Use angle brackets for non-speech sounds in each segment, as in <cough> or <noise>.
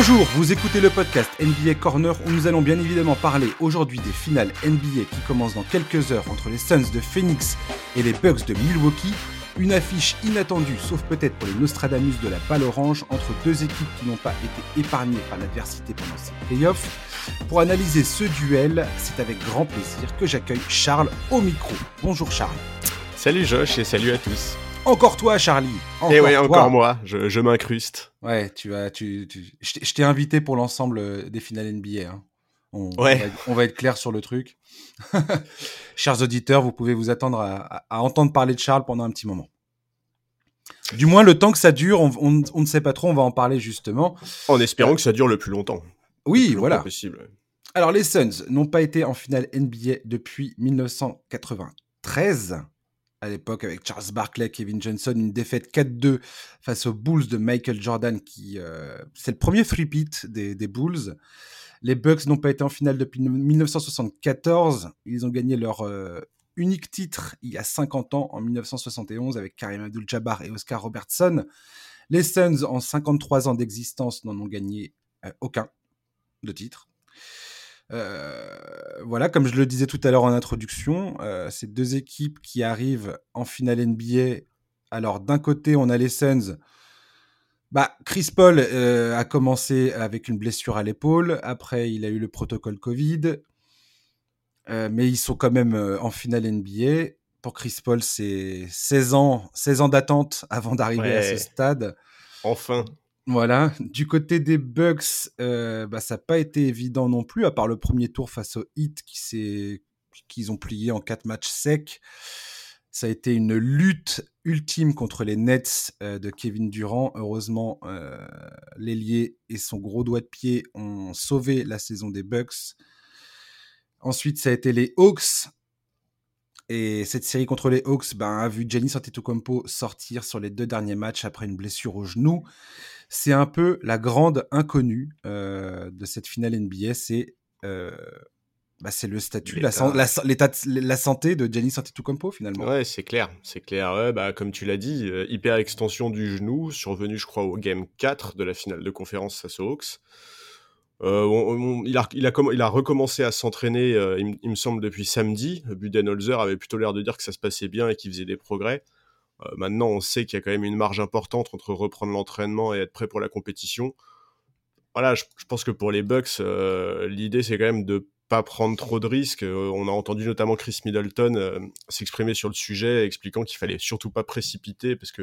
Bonjour, vous écoutez le podcast NBA Corner où nous allons bien évidemment parler aujourd'hui des finales NBA qui commencent dans quelques heures entre les Suns de Phoenix et les Bucks de Milwaukee. Une affiche inattendue, sauf peut-être pour les Nostradamus de la balle orange, entre deux équipes qui n'ont pas été épargnées par l'adversité pendant ces playoffs. Pour analyser ce duel, c'est avec grand plaisir que j'accueille Charles au micro. Bonjour Charles. Salut Josh et salut à tous. Encore toi, Charlie. Encore et ouais, encore moi. Je, m'incruste. Ouais, tu vas, tu, je t'ai invité pour l'ensemble euh, des finales NBA. Hein. On, ouais. on, va être, clair sur le truc. <laughs> Chers auditeurs, vous pouvez vous attendre à, entendre parler de Charles pendant un petit moment. Du moins, le temps que ça dure, on, ne sait pas trop, on va en parler justement. En espérant que ça dure le plus longtemps. Oui, voilà. Possible. Alors, les Suns n'ont pas été en finale NBA depuis 1993 à l'époque avec Charles Barkley, Kevin Johnson, une défaite 4-2 face aux Bulls de Michael Jordan, qui euh, c'est le premier three-peat des, Bulls. Les Bucks n'ont pas été en finale depuis 1974. Ils ont gagné leur euh, unique titre il y a 50 ans, en 1971, avec Karim Abdul-Jabbar et Oscar Robertson. Les Suns, en 53 ans d'existence, n'en ont gagné euh, aucun de titre. Euh, voilà, comme je le disais tout à l'heure en introduction, euh, ces deux équipes qui arrivent en finale NBA. Alors d'un côté, on a les Suns. Bah, Chris Paul euh, a commencé avec une blessure à l'épaule. Après, il a eu le protocole Covid. mais ils sont quand même en finale NBA. Pour Chris Paul, c'est 16 ans, 16 ans d'attente avant d'arriver à ce stade. Enfin. Voilà. Du côté des Bucks, euh, bah, ça n'a pas été évident non plus, à part le premier tour face au Heat qui qu'ils ont plié en quatre matchs secs. Ça a été une lutte ultime contre les Nets euh, de Kevin Durant. Heureusement, euh, l'ailier et son gros doigt de pied ont sauvé la saison des Bucks. Ensuite, ça a été les Hawks. Et cette série contre les Hawks ben, a vu Giannis Antetokounmpo sortir sur les deux derniers matchs après une blessure au genou c'est un peu la grande inconnue euh, de cette finale NBA. C'est euh, bah, c'est le statut, la, l'état la, santé de Giannis Antetokounmpo finalement. Ouais, c'est clair, c'est clair. bah, comme tu l'as dit, euh, hyper extension du genou, survenu je crois au game 4 de la finale de conférence face aux Hawks. il, a, il, a, il, a, recommencé à s'entraîner, il, il, me semble, depuis samedi. Budenholzer avait plutôt l'air de dire que ça se passait bien et qu'il faisait des progrès. Euh, maintenant, on sait qu'il y a quand même une marge importante entre reprendre l'entraînement et être prêt pour la compétition. Voilà, je, pense que pour les Bucks, euh, l'idée c'est quand même de pas prendre trop de risques. Euh, on a entendu notamment Chris Middleton s'exprimer sur le sujet, expliquant qu'il fallait surtout pas précipiter parce que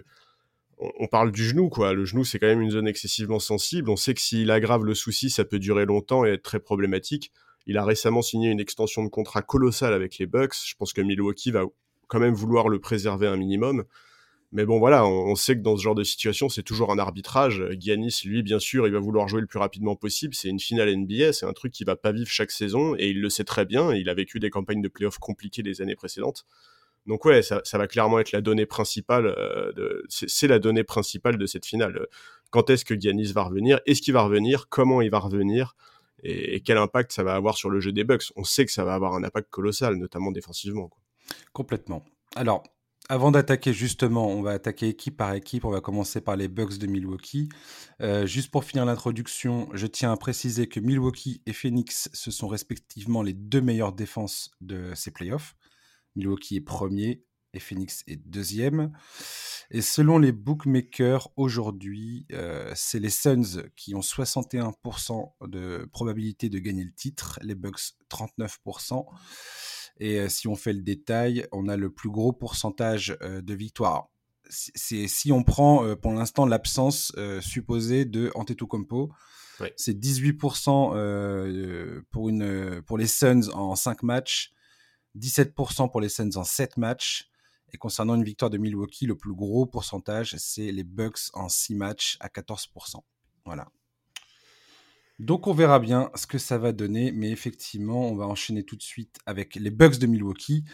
on, parle du genou, quoi. Le genou, c'est quand même une zone excessivement sensible. On sait que s'il aggrave le souci, ça peut durer longtemps et être très problématique. Il a récemment signé une extension de contrat colossale avec les Bucks. Je pense que Milwaukee va quand même vouloir le préserver un minimum. Mais bon, voilà, on, sait que dans ce genre de situation, c'est toujours un arbitrage. Giannis, lui, bien sûr, il va vouloir jouer le plus rapidement possible. C'est une finale NBA, c'est un truc qui va pas vivre chaque saison, et il le sait très bien. Il a vécu des campagnes de playoffs compliquées les années précédentes. Donc ouais, ça, va clairement être la donnée principale. Euh, c'est la donnée principale de cette finale. Quand est-ce que Giannis va revenir? Est-ce qu'il va revenir? Comment il va revenir? Et, quel impact ça va avoir sur le jeu des Bucks? On sait que ça va avoir un impact colossal, notamment défensivement. Complètement. Alors, avant d'attaquer justement, on va attaquer équipe par équipe. On va commencer par les Bucks de Milwaukee. Euh, juste pour finir l'introduction, je tiens à préciser que Milwaukee et Phoenix, ce sont respectivement les deux meilleures défenses de ces playoffs. Milwaukee est premier et Phoenix est deuxième. Et selon les bookmakers, aujourd'hui, euh, c'est les Suns qui ont 61% de probabilité de gagner le titre, les Bucks 39%. Et si on fait le détail, on a le plus gros pourcentage de victoires. C'est si on prend pour l'instant l'absence supposée de Antetokounmpo, c'est 18% pour, une, pour les Suns en 5 matchs, 17% pour les Suns en 7 matchs. Et concernant une victoire de Milwaukee, le plus gros pourcentage, c'est les Bucks en 6 matchs à 14%. Voilà. Donc on verra bien ce que ça va donner, mais effectivement, on va enchaîner tout de suite avec les Bucks de Milwaukee.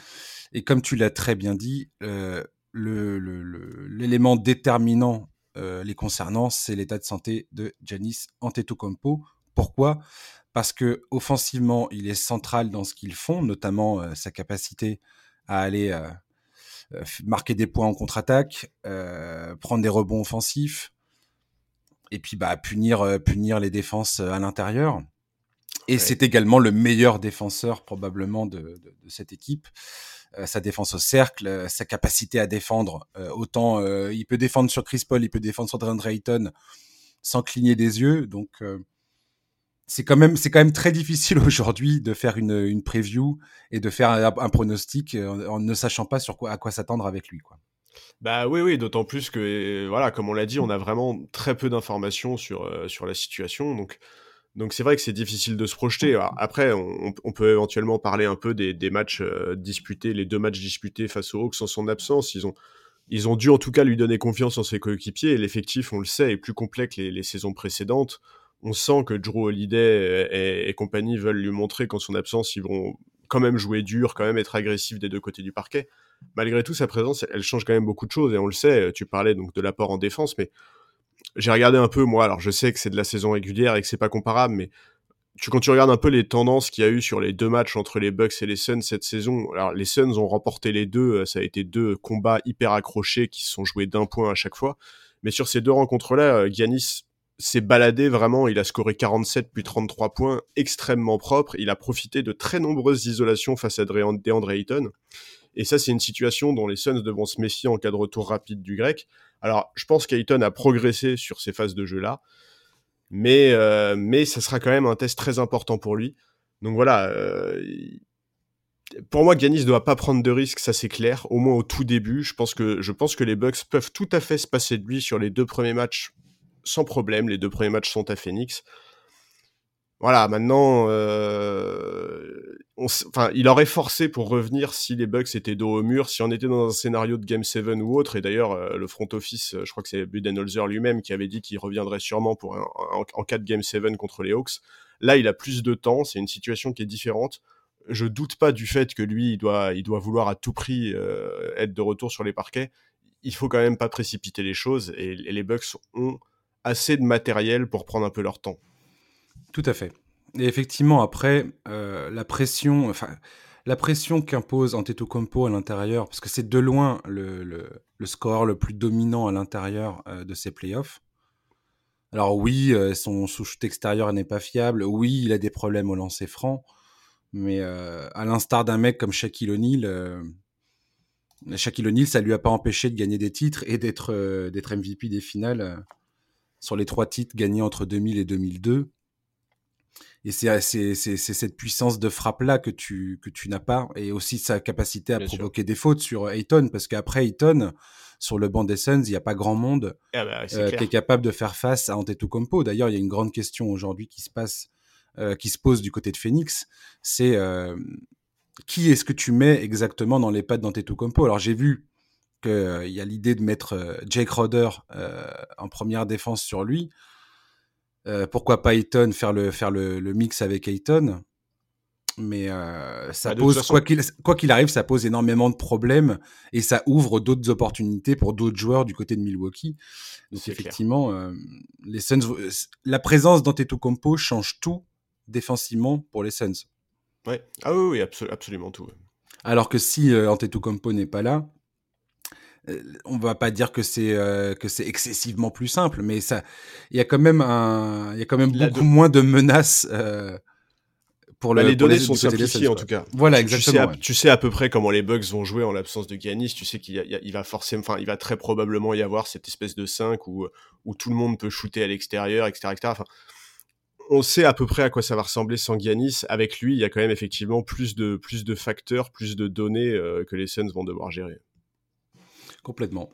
Et comme tu l'as très bien dit, euh, l'élément déterminant euh, les concernant, c'est l'état de santé de Janis Antetokounmpo. Pourquoi? Parce que offensivement, il est central dans ce qu'ils font, notamment euh, sa capacité à aller marquer des points en contre-attaque, prendre des rebonds offensifs, et puis bah punir punir les défenses à l'intérieur. Et c'est également le meilleur défenseur probablement de, de, de cette équipe. sa défense au cercle, sa capacité à défendre. autant il peut défendre sur Chris Paul, il peut défendre sur DeAndre Ayton sans cligner des yeux. Donc c'est quand même c'est quand même très difficile <laughs> aujourd'hui de faire une, une preview et de faire un, pronostic euh, en, ne sachant pas sur quoi à quoi s'attendre avec lui quoi. Bah oui oui, d'autant plus que voilà, comme on l'a dit, on a vraiment très peu d'informations sur euh, sur la situation donc donc c'est vrai que c'est difficile de se projeter. après, on, on, peut éventuellement parler un peu des, des matchs euh, disputés, les deux matchs disputés face aux Hawks en son absence. Ils ont, ils ont dû en tout cas lui donner confiance en ses coéquipiers. Et l'effectif, on le sait, est plus complet que les, les saisons précédentes on sent que Drew Holiday et, compagnie veulent lui montrer qu'en son absence, ils vont quand même jouer dur, quand même être agressifs des deux côtés du parquet. Malgré tout, sa présence, elle change quand même beaucoup de choses, et on le sait, tu parlais donc de l'apport en défense, mais j'ai regardé un peu, moi, alors je sais que c'est de la saison régulière et que c'est pas comparable, mais tu, quand tu regardes un peu les tendances qu'il y a eu sur les deux matchs entre les Bucks et les Suns cette saison, alors les Suns ont remporté les deux, ça a été deux combats hyper accrochés qui se sont joués d'un point à chaque fois, mais sur ces deux rencontres-là, Giannis s'est baladé vraiment, il a scoré 47 puis 33 points, extrêmement propre. Il a profité de très nombreuses isolations face à DeAndre Ayton. Et ça, c'est une situation dont les Suns devront se méfier en cas de retour rapide du grec. Alors, je pense qu'Ayton a progressé sur ces phases de jeu-là, mais, euh, mais ça sera quand même un test très important pour lui. Donc voilà, euh, pour moi, Giannis ne doit pas prendre de risques, ça c'est clair, au moins au tout début. Je pense, que, je pense que les Bucks peuvent tout à fait se passer de lui sur les deux premiers matchs sans problème. Les deux premiers matchs sont à Phoenix. Voilà, maintenant, euh, enfin, il aurait forcé pour revenir si les Bucks étaient dos au mur, si on était dans un scénario de Game 7 ou autre. Et d'ailleurs, euh, le front office, je crois que c'est Budenholzer lui-même qui avait dit qu'il reviendrait sûrement pour en, cas de Game 7 contre les Hawks. Là, il a plus de temps, c'est une situation qui est différente. Je doute pas du fait que lui, il doit, il doit vouloir à tout prix euh, être de retour sur les parquets. Il faut quand même pas précipiter les choses et les Bucks ont assez de matériel pour prendre un peu leur temps. Tout à fait. Et effectivement, après, euh, la pression, enfin, la pression qu'impose Antetokounmpo à l'intérieur, parce que c'est de loin le, score le plus dominant à l'intérieur euh, de ces playoffs. Alors oui, euh, son sous-shoot extérieur n'est pas fiable. Oui, il a des problèmes au lancer franc. Mais à l'instar d'un mec comme Shaquille O'Neal, Shaquille O'Neal, ça lui a pas empêché de gagner des titres et d'être d'être MVP des finales sur les trois titres gagnés entre 2000 et 2002. Et c'est cette puissance de frappe-là que tu, que tu n'as pas, et aussi sa capacité à provoquer des fautes sur Ayton, parce qu'après Ayton, sur le banc des Suns, il n'y a pas grand monde ah bah, euh, qui est capable de faire face à Antetokounmpo. D'ailleurs, il y a une grande question aujourd'hui qui se passe, euh, qui se pose du côté de Phoenix, c'est euh, qui est-ce que tu mets exactement dans les pattes d'Antetokounmpo? Alors j'ai vu qu'il euh, y a l'idée de mettre euh, Jake Roder euh, en première défense sur lui. Pourquoi pas Ayton faire le, faire le, mix avec Ayton? Mais ça bah, pose quoi qu'il quoi qu'il arrive ça pose énormément de problèmes et ça ouvre d'autres opportunités pour d'autres joueurs du côté de Milwaukee. Donc effectivement les Suns la présence d'Antetokounmpo change tout défensivement pour les Suns. Ouais. Ah oui, oui absolument tout alors que si Antetokounmpo n'est pas là euh, on va pas dire que c'est euh, que c'est excessivement plus simple, mais ça, il y a quand même un, il y a quand même beaucoup moins de menaces. Euh, pour bah, le, les données sont simplifiées en tout cas. Voilà, exactement. Tu sais, à, peu près comment les Bugs vont jouer en l'absence de Giannis. Tu sais qu'il il va forcément, enfin, il va très probablement y avoir cette espèce de 5 où, où tout le monde peut shooter à l'extérieur, etc., etc. Enfin, on sait à peu près à quoi ça va ressembler sans Giannis. Avec lui, il y a quand même effectivement plus de, plus de facteurs, plus de données que les Suns vont devoir gérer. Complètement.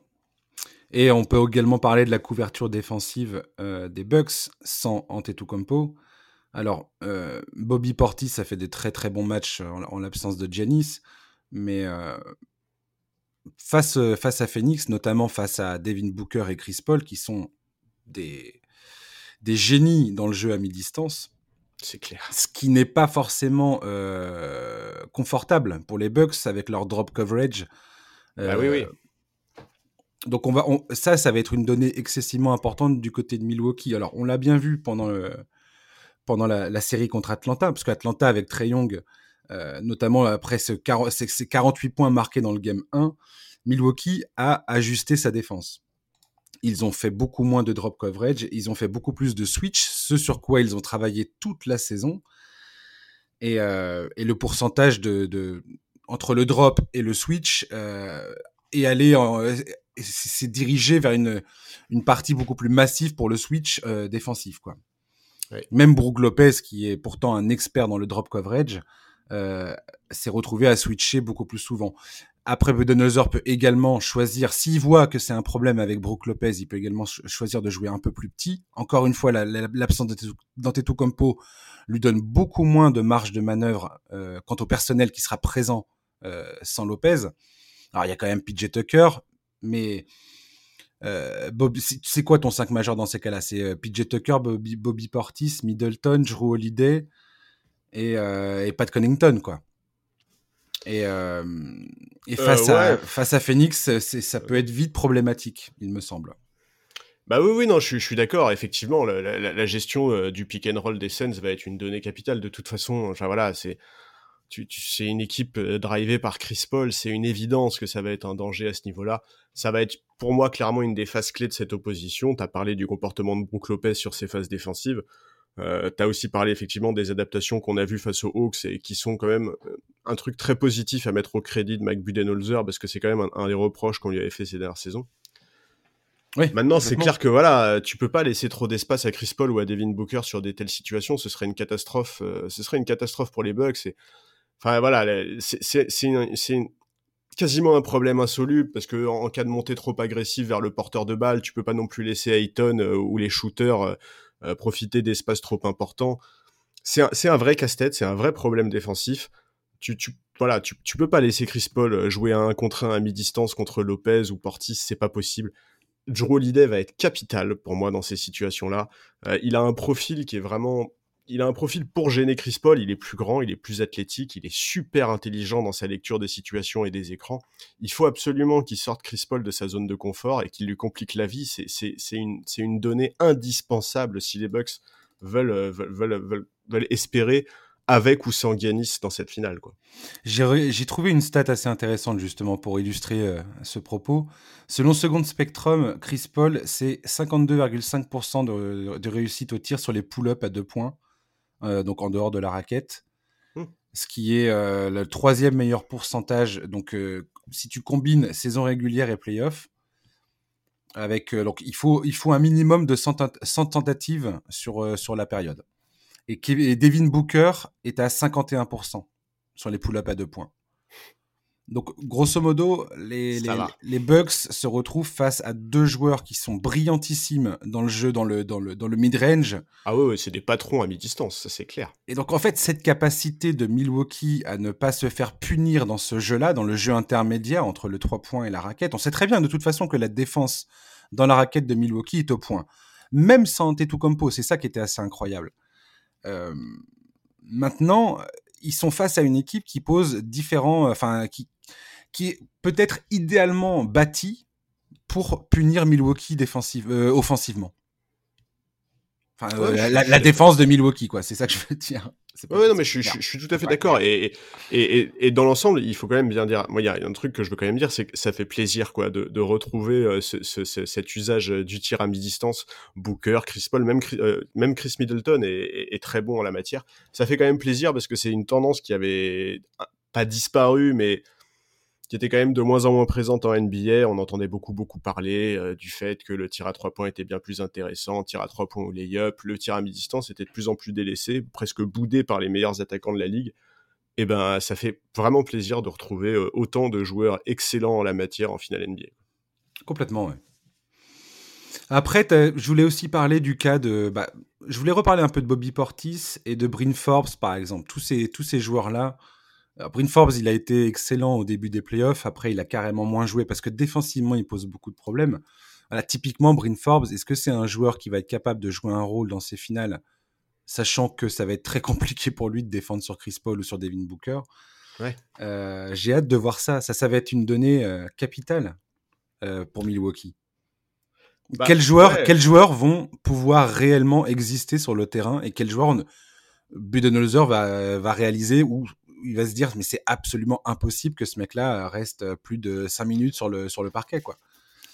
Et on peut également parler de la couverture défensive euh, des Bucks sans Antetokounmpo. Alors, euh, Bobby Portis a fait des très très bons matchs en, l'absence de Giannis, mais euh, face, face à Phoenix, notamment face à Devin Booker et Chris Paul, qui sont des, des génies dans le jeu à mi-distance, c'est clair. Ce qui n'est pas forcément confortable pour les Bucks avec leur drop coverage. Ah oui, oui donc on va, ça, ça va être une donnée excessivement importante du côté de Milwaukee. Alors on l'a bien vu pendant, le, pendant la, série contre Atlanta, parce qu'Atlanta avec Trey Young, euh, notamment après ce, ces 48 points marqués dans le game 1, Milwaukee a ajusté sa défense. ils ont fait beaucoup moins de drop coverage, ils ont fait beaucoup plus de switch, ce sur quoi ils ont travaillé toute la saison. Et, euh, et le pourcentage de, de, entre le drop et le switch euh, est allé c'est dirigé vers une, une partie beaucoup plus massive pour le switch euh, défensif quoi. Même Brook Lopez qui est pourtant un expert dans le drop coverage euh, s'est retrouvé à switcher beaucoup plus souvent. Après, Budenholzer peut également choisir, s'il voit que c'est un problème avec Brook Lopez, il peut également choisir de jouer un peu plus petit. Encore une fois, l'absence d'Antetokounmpo lui donne beaucoup moins de marge de manœuvre euh, quant au personnel qui sera présent euh, sans Lopez. Alors, il y a quand même PJ Tucker, mais euh, c'est quoi ton 5 majeur dans ces cas-là? C'est euh, PJ Tucker, Bobby, Bobby, Portis, Middleton, Drew Holiday et, euh, et Pat Connington, quoi. Et, euh, et face, à, face à Phoenix, ça peut être vite problématique, il me semble. Bah oui, oui, non, je, je suis d'accord. Effectivement, la, la, la gestion du pick and roll des Suns va être une donnée capitale. De toute façon, enfin voilà, c'est tu, tu, c'est une équipe euh, drivée par Chris Paul. C'est une évidence que ça va être un danger à ce niveau-là. Ça va être pour moi clairement une des phases clés de cette opposition. Tu as parlé du comportement de Brook Lopez sur ses phases défensives. Euh, tu as aussi parlé effectivement des adaptations qu'on a vues face aux Hawks et qui sont quand même euh, un truc très positif à mettre au crédit de Mike Budenholzer parce que c'est quand même un, un, des reproches qu'on lui avait fait ces dernières saisons. Oui, Maintenant, c'est clair que voilà, tu peux pas laisser trop d'espace à Chris Paul ou à Devin Booker sur des telles situations. Ce serait une catastrophe. Euh, ce serait une catastrophe pour les Bucks. Et, enfin voilà, c'est quasiment un problème insoluble parce que en, cas de montée trop agressive vers le porteur de balle, tu peux pas non plus laisser Ayton euh, ou les shooters euh, euh, profiter d'espaces trop importants. C'est un, vrai casse-tête, c'est un vrai problème défensif. Tu, tu, voilà, tu, tu peux pas laisser Chris Paul jouer à un contre un à mi-distance contre Lopez ou Portis, c'est pas possible. Drew Holiday va être capital pour moi dans ces situations-là. Il a un profil qui est vraiment il a un profil pour gêner Chris Paul, il est plus grand, il est plus athlétique, il est super intelligent dans sa lecture des situations et des écrans. Il faut absolument qu'il sorte Chris Paul de sa zone de confort et qu'il lui complique la vie. C'est une, donnée indispensable si les Bucks veulent, veulent, espérer avec ou sans Giannis dans cette finale. J'ai trouvé une stat assez intéressante justement pour illustrer euh, ce propos. Selon Second Spectrum, Chris Paul, c'est 52,5% de, réussite au tir sur les pull-ups à deux points euh, donc en dehors de la raquette. Mmh. Ce qui est euh, le troisième meilleur pourcentage. Donc, euh, si tu combines saison régulière et playoff, avec donc il faut il faut un minimum de 100, 100 tentatives sur sur la période. Et, et Devin Booker est à 51% sur les pull-ups à deux points. Donc, grosso modo, les, les, les, Bucks se retrouvent face à deux joueurs qui sont brillantissimes dans le jeu, dans le, dans le, dans le mid-range. Ah ouais, ouais c'est des patrons à mi-distance, ça c'est clair. Et donc, en fait, cette capacité de Milwaukee à ne pas se faire punir dans ce jeu-là, dans le jeu intermédiaire entre le 3 points et la raquette, on sait très bien de toute façon que la défense dans la raquette de Milwaukee est au point. Même sans Compo, c'est ça qui était assez incroyable. Euh, maintenant, ils sont face à une équipe qui pose différents, enfin, qui, qui est peut-être idéalement bâti pour punir Milwaukee défensive, euh, offensivement. Enfin, ouais, euh, la, la, défense de Milwaukee, quoi. C'est ça que je veux dire. Ouais, non, mais je, je, je, suis tout à fait d'accord. Et, et, et, et, dans l'ensemble, il faut quand même bien dire. Moi, il y a un truc que je veux quand même dire, c'est que ça fait plaisir, quoi, de, de retrouver euh, ce, ce, ce, cet usage du tir à mi-distance. Booker, Chris Paul, même, euh, même Chris Middleton est, est, très bon en la matière. Ça fait quand même plaisir parce que c'est une tendance qui avait pas disparu, mais qui était quand même de moins en moins présente en NBA. On entendait beaucoup, beaucoup parler euh, du fait que le tir à trois points était bien plus intéressant, tir à trois points ou lay-up, le tir à mi-distance était de plus en plus délaissé, presque boudé par les meilleurs attaquants de la ligue. Et eh ben, ça fait vraiment plaisir de retrouver euh, autant de joueurs excellents en la matière en finale NBA. Complètement, ouais. Après, je voulais aussi parler du cas de. Bah, je voulais reparler un peu de Bobby Portis et de Bryn Forbes, par exemple. Tous ces, tous ces joueurs-là, Bryn Forbes, il a été excellent au début des playoffs. Après, il a carrément moins joué parce que défensivement, il pose beaucoup de problèmes. Voilà, typiquement, Bryn Forbes, est-ce que c'est un joueur qui va être capable de jouer un rôle dans ces finales, sachant que ça va être très <laughs> compliqué pour lui de défendre sur Chris Paul ou sur Devin Booker? Ouais. euh, J'ai hâte de voir ça. Ça, ça va être une donnée euh, capitale euh, pour Milwaukee. Bah, quels, joueurs, ouais. quels joueurs vont pouvoir réellement exister sur le terrain et quels joueurs Budenholzer va, va réaliser ou il va se dire mais c'est absolument impossible que ce mec-là reste plus de 5 minutes sur le, sur le parquet quoi.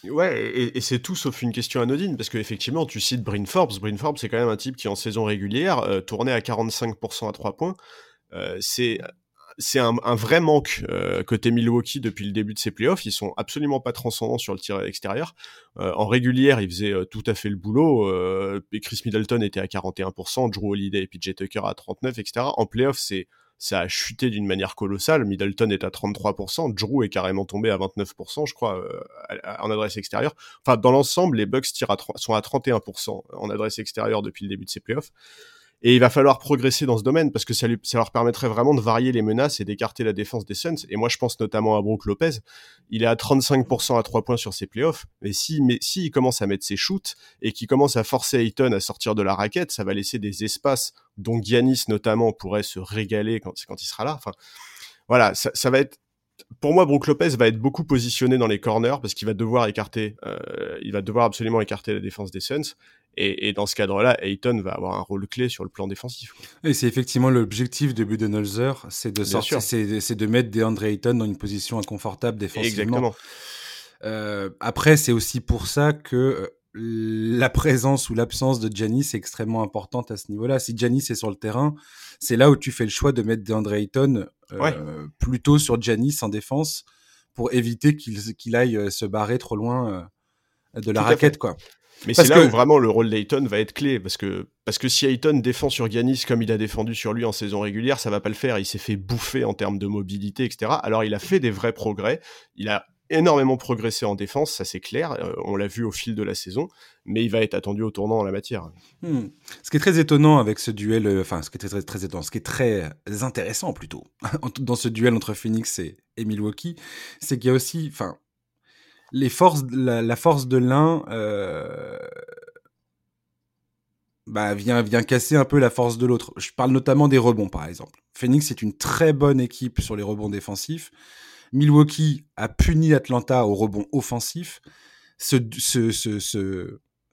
Ouais, et, c'est tout sauf une question anodine, parce qu'effectivement, tu cites Bryn Forbes. Bryn Forbes, c'est quand même un type qui, en saison régulière, euh, tournait à 45% à 3 points. Euh, c'est un, vrai manque euh, côté Milwaukee depuis le début de ces playoffs. Ils sont absolument pas transcendants sur le tir extérieur. en régulière, ils faisaient tout à fait le boulot. Chris Middleton était à 41%, Drew Holiday et PJ Tucker à 39%, etc. En playoffs, c'est ça a chuté d'une manière colossale. Middleton est à 33%, Drew est carrément tombé à 29%, je crois, euh, en adresse extérieure. Enfin, dans l'ensemble, les Bucks tirent sont à 31% en adresse extérieure depuis le début de ces playoffs. Et il va falloir progresser dans ce domaine parce que ça, leur permettrait vraiment de varier les menaces et d'écarter la défense des Suns. Et moi, je pense notamment à Brook Lopez. Il est à 35% à 3 points sur ses playoffs. Mais si, si commence à mettre ses shoots et qu'il commence à forcer Ayton à sortir de la raquette, ça va laisser des espaces dont Giannis notamment pourrait se régaler quand, quand il sera là. Enfin, voilà, ça, ça va être pour moi, Brook Lopez va être beaucoup positionné dans les corners parce qu'il va devoir écarter, euh, il va devoir absolument écarter la défense des Suns. Et, dans ce cadre-là, Ayton va avoir un rôle clé sur le plan défensif. Et c'est effectivement l'objectif de Budenholzer, c'est de sortir, c'est de mettre DeAndre Ayton dans une position inconfortable défensivement. Exactement. Euh, après, c'est aussi pour ça que euh, la présence ou l'absence de Janis est extrêmement importante à ce niveau-là. Si Janis est sur le terrain, c'est là où tu fais le choix de mettre DeAndre Ayton euh, plutôt sur Janis en défense pour éviter qu'il aille se barrer trop loin de la raquette, quoi. Mais c'est là où vraiment le rôle d'Ayton va être clé, parce que, parce que si Ayton défend sur Giannis comme il a défendu sur lui en saison régulière, ça va pas le faire. Il s'est fait bouffer en termes de mobilité, etc. Alors il a fait des vrais progrès. Il a énormément progressé en défense, ça c'est clair. Euh, on l'a vu au fil de la saison, mais il va être attendu au tournant en la matière. Hmm. Ce qui est très étonnant avec ce duel, euh, enfin ce qui est très, ce qui est très intéressant plutôt <laughs> dans ce duel entre Phoenix et, Milwaukee, c'est qu'il y a aussi, enfin les forces, la, force de l'un euh, bah, vient, vient casser un peu la force de l'autre. Je parle notamment des rebonds, par exemple. Phoenix est une très bonne équipe sur les rebonds défensifs. Milwaukee a puni Atlanta au rebond offensif. Ce,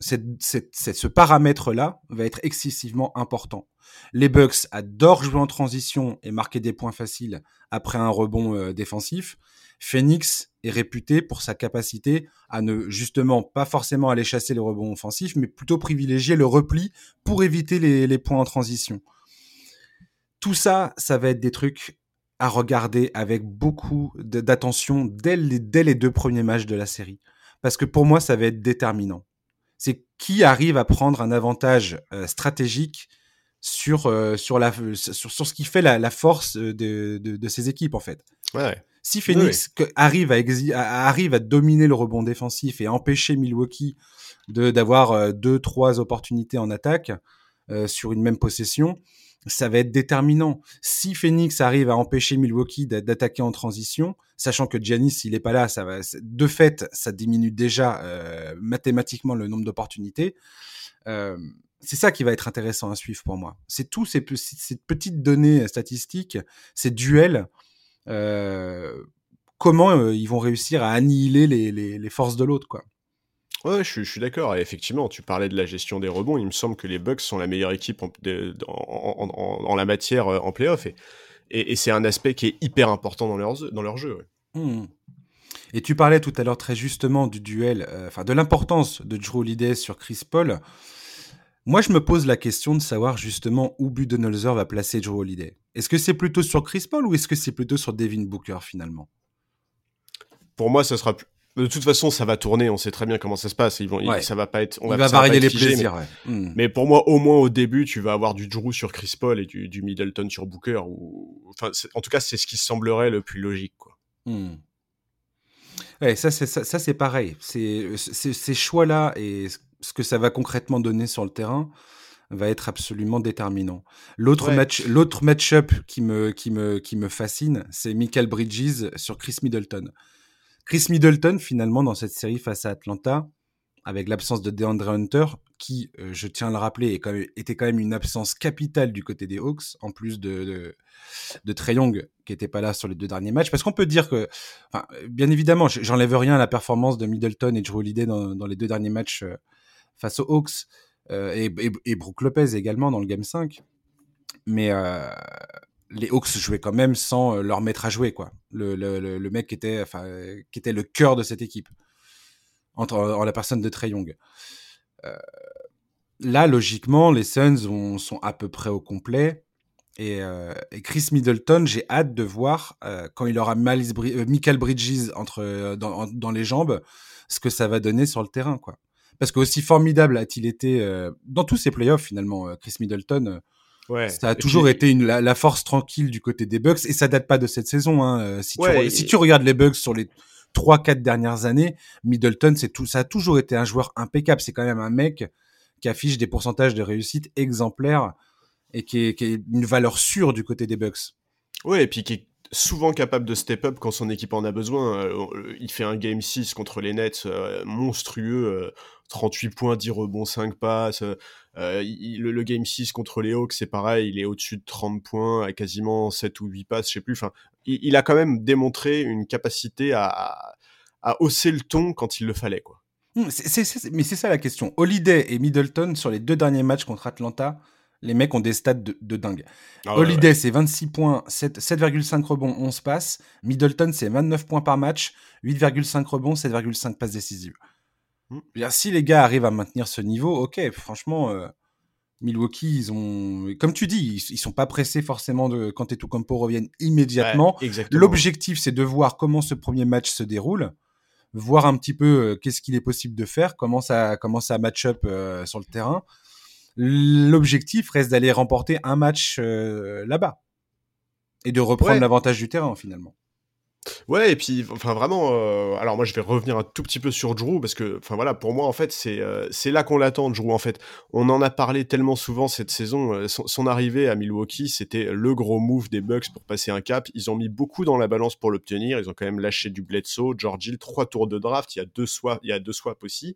ce paramètre-là va être excessivement important. Les Bucks adorent jouer en transition et marquer des points faciles après un rebond euh, défensif. Phoenix est réputé pour sa capacité à ne justement pas forcément aller chasser les rebonds offensifs, mais plutôt privilégier le repli pour éviter les, points en transition. Tout ça, ça va être des trucs à regarder avec beaucoup d'attention dès les, dès les deux premiers matchs de la série. Parce que pour moi, ça va être déterminant. C'est qui arrive à prendre un avantage euh, stratégique sur, euh, sur, la, sur, sur, ce qui fait la, force de, de, de, ces équipes, en fait. Ouais. Si Phoenix arrive, à arrive à dominer le rebond défensif et empêcher Milwaukee d'avoir euh, deux, trois opportunités en attaque euh, sur une même possession, ça va être déterminant. Si Phoenix arrive à empêcher Milwaukee d'attaquer en transition, sachant que Giannis, s'il n'est pas là, ça va, de fait, ça diminue déjà euh, mathématiquement le nombre d'opportunités. c'est ça qui va être intéressant à suivre pour moi. C'est tous ces, petites données statistiques, ces duels euh, comment euh, ils vont réussir à annihiler les, forces de l'autre, quoi. Ouais, je, suis d'accord. Et effectivement, tu parlais de la gestion des rebonds. Il me semble que les Bucks sont la meilleure équipe en, en, la matière euh, en playoff. Et, et, c'est un aspect qui est hyper important dans leur, dans leur jeu. Mmh. Et tu parlais tout à l'heure très justement du duel, enfin de l'importance de Drew Holiday sur Chris Paul. Moi, je me pose la question de savoir justement où Budenholzer va placer Joe Holiday. Est-ce que c'est plutôt sur Chris Paul ou est-ce que c'est plutôt sur Devin Booker finalement? Pour moi, ça sera de toute façon, ça va tourner. On sait très bien comment ça se passe. Ils vont, ça va pas être. On va, varier les plaisirs. Hmm. Mais, pour moi, au moins au début, tu vas avoir du Drew sur Chris Paul et du, Middleton sur Booker. Ou enfin, en tout cas, c'est ce qui semblerait le plus logique, quoi. Hmm. Ouais, ça c'est ça, c'est pareil. C'est ces choix-là et ce que ça va concrètement donner sur le terrain va être absolument déterminant. L'autre match, l'autre match-up qui me, qui me, qui me fascine, c'est Michael Bridges sur Chris Middleton. Chris Middleton, finalement, dans cette série face à Atlanta, avec l'absence de DeAndre Hunter, qui, euh, je tiens à le rappeler, était quand même une absence capitale du côté des Hawks, en plus de, de, de Trey Young, qui n'était pas là sur les deux derniers matchs. Parce qu'on peut dire que, bien évidemment, j'enlève rien à la performance de Middleton et Drew Holiday dans, dans les deux derniers matchs euh, face aux Hawks euh, et, et, Brook Lopez également dans le Game 5. Mais les Hawks jouaient quand même sans euh, leur mettre à jouer, quoi. Le, le, le mec qui était, enfin, qui était le cœur de cette équipe. entre, en la personne de Trey Young. là, logiquement, les Suns sont à peu près au complet. Et, Chris Middleton, j'ai hâte de voir quand il aura Michael Bridges entre, dans, dans, les jambes, ce que ça va donner sur le terrain. quoi. Parce que aussi formidable a-t-il été dans tous ses playoffs finalement, Chris Middleton ça a toujours été une, la, force tranquille du côté des Bucks et ça date pas de cette saison. Hein. Euh, si, tu, si tu regardes les Bucks sur les 3-4 dernières années, Middleton, c'est tout, ça a toujours été un joueur impeccable. C'est quand même un mec qui affiche des pourcentages de réussite exemplaires et qui est, qui est une valeur sûre du côté des Bucks. Ouais, et puis qui est souvent capable de step up quand son équipe en a besoin. Euh, il fait un game 6 contre les Nets euh, monstrueux, 38 points, 10 rebonds, 5 passes. Euh, le, Game 6 contre les Hawks, c'est pareil, il est au-dessus de 30 points, à quasiment 7 ou 8 passes, je sais plus. Enfin, il, a quand même démontré une capacité à, hausser le ton quand il le fallait. Quoi. Mmh, mais c'est ça la question. Holiday et Middleton, sur les deux derniers matchs contre Atlanta, les mecs ont des stats de, dingue. Ah Holiday, c'est 26 points, 7,5 rebonds, 11 passes. Middleton, c'est 29 points par match, 8,5 rebonds, 7,5 passes décisives. Mmh. si les gars arrivent à maintenir ce niveau, ok, franchement, euh, Milwaukee, ils ont, comme tu dis, ils, sont pas pressés forcément de quand Compo revienne immédiatement. L'objectif, c'est de voir comment ce premier match se déroule, voir un petit peu euh, qu'est-ce qu'il est possible de faire, comment ça, comment ça match up euh, sur le terrain. L'objectif reste d'aller remporter un match là-bas et de reprendre l'avantage du terrain finalement. Ouais, et puis, enfin vraiment, euh, alors moi je vais revenir un tout petit peu sur Drew, parce que, enfin voilà, pour moi en fait, c'est euh, c'est là qu'on l'attend, Drew en fait. On en a parlé tellement souvent cette saison, euh, son, arrivée à Milwaukee, c'était le gros move des Bucks pour passer un cap. Ils ont mis beaucoup dans la balance pour l'obtenir, ils ont quand même lâché du Bledsoe, George Hill, trois tours de draft, il y a deux, swaps, il y a deux swaps aussi.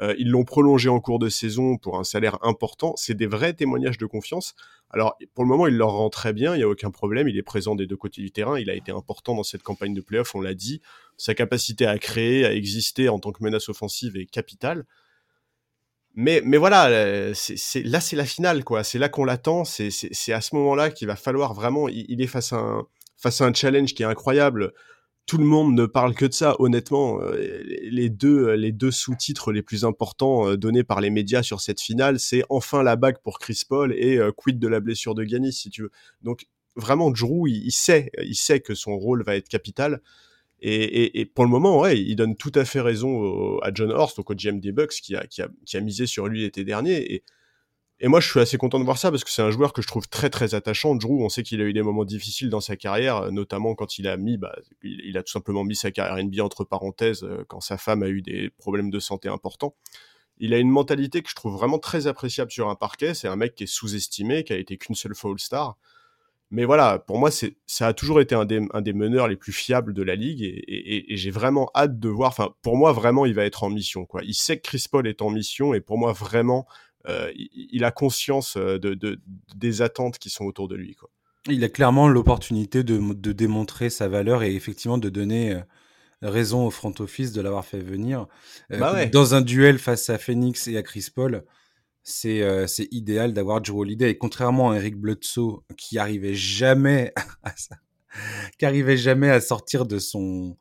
Euh, ils l'ont prolongé en cours de saison pour un salaire important. C'est des vrais témoignages de confiance. Alors, pour le moment, il leur rend très bien, il n'y a aucun problème. Il est présent des deux côtés du terrain. Il a été important dans cette campagne de playoff, on l'a dit. Sa capacité à créer, à exister en tant que menace offensive est capitale. Mais, mais voilà, euh, c'est, là, c'est la finale, quoi. C'est là qu'on l'attend. C'est, à ce moment-là qu'il va falloir vraiment. Il, est face à, un, face à un challenge qui est incroyable tout le monde ne parle que de ça. Honnêtement, euh, les deux, les deux sous-titres les plus importants euh, donnés par les médias sur cette finale, c'est enfin la bague pour Chris Paul et euh, quid de la blessure de Giannis, si tu veux. Donc vraiment, Drew, il, sait, il sait que son rôle va être capital. Et, pour le moment, ouais, il donne tout à fait raison à John Horst, donc au GM des Bucks, qui a, qui a, qui a misé sur lui l'été dernier. Et et moi, je suis assez content de voir ça parce que c'est un joueur que je trouve très très attachant. Drew, on sait qu'il a eu des moments difficiles dans sa carrière, euh, notamment quand il a mis, bah, il, a tout simplement mis sa carrière NBA entre parenthèses euh, quand sa femme a eu des problèmes de santé importants. Il a une mentalité que je trouve vraiment très appréciable sur un parquet. C'est un mec qui est sous-estimé, qui a été qu'une seule fois All-Star. Mais voilà, pour moi, ça a toujours été un des, un des meneurs les plus fiables de la ligue et, et j'ai vraiment hâte de voir. Enfin, pour moi, vraiment, il va être en mission. Quoi. Il sait que Chris Paul est en mission et pour moi, vraiment, euh, il, a conscience euh, de, des attentes qui sont autour de lui. Quoi. Il a clairement l'opportunité de, démontrer sa valeur et effectivement de donner euh, raison au front office de l'avoir fait venir. Bah dans un duel face à Phoenix et à Chris Paul, c'est idéal d'avoir Joe Holiday. Et contrairement à Eric Bledsoe, qui arrivait jamais <laughs> à qui arrivait jamais à sortir de son,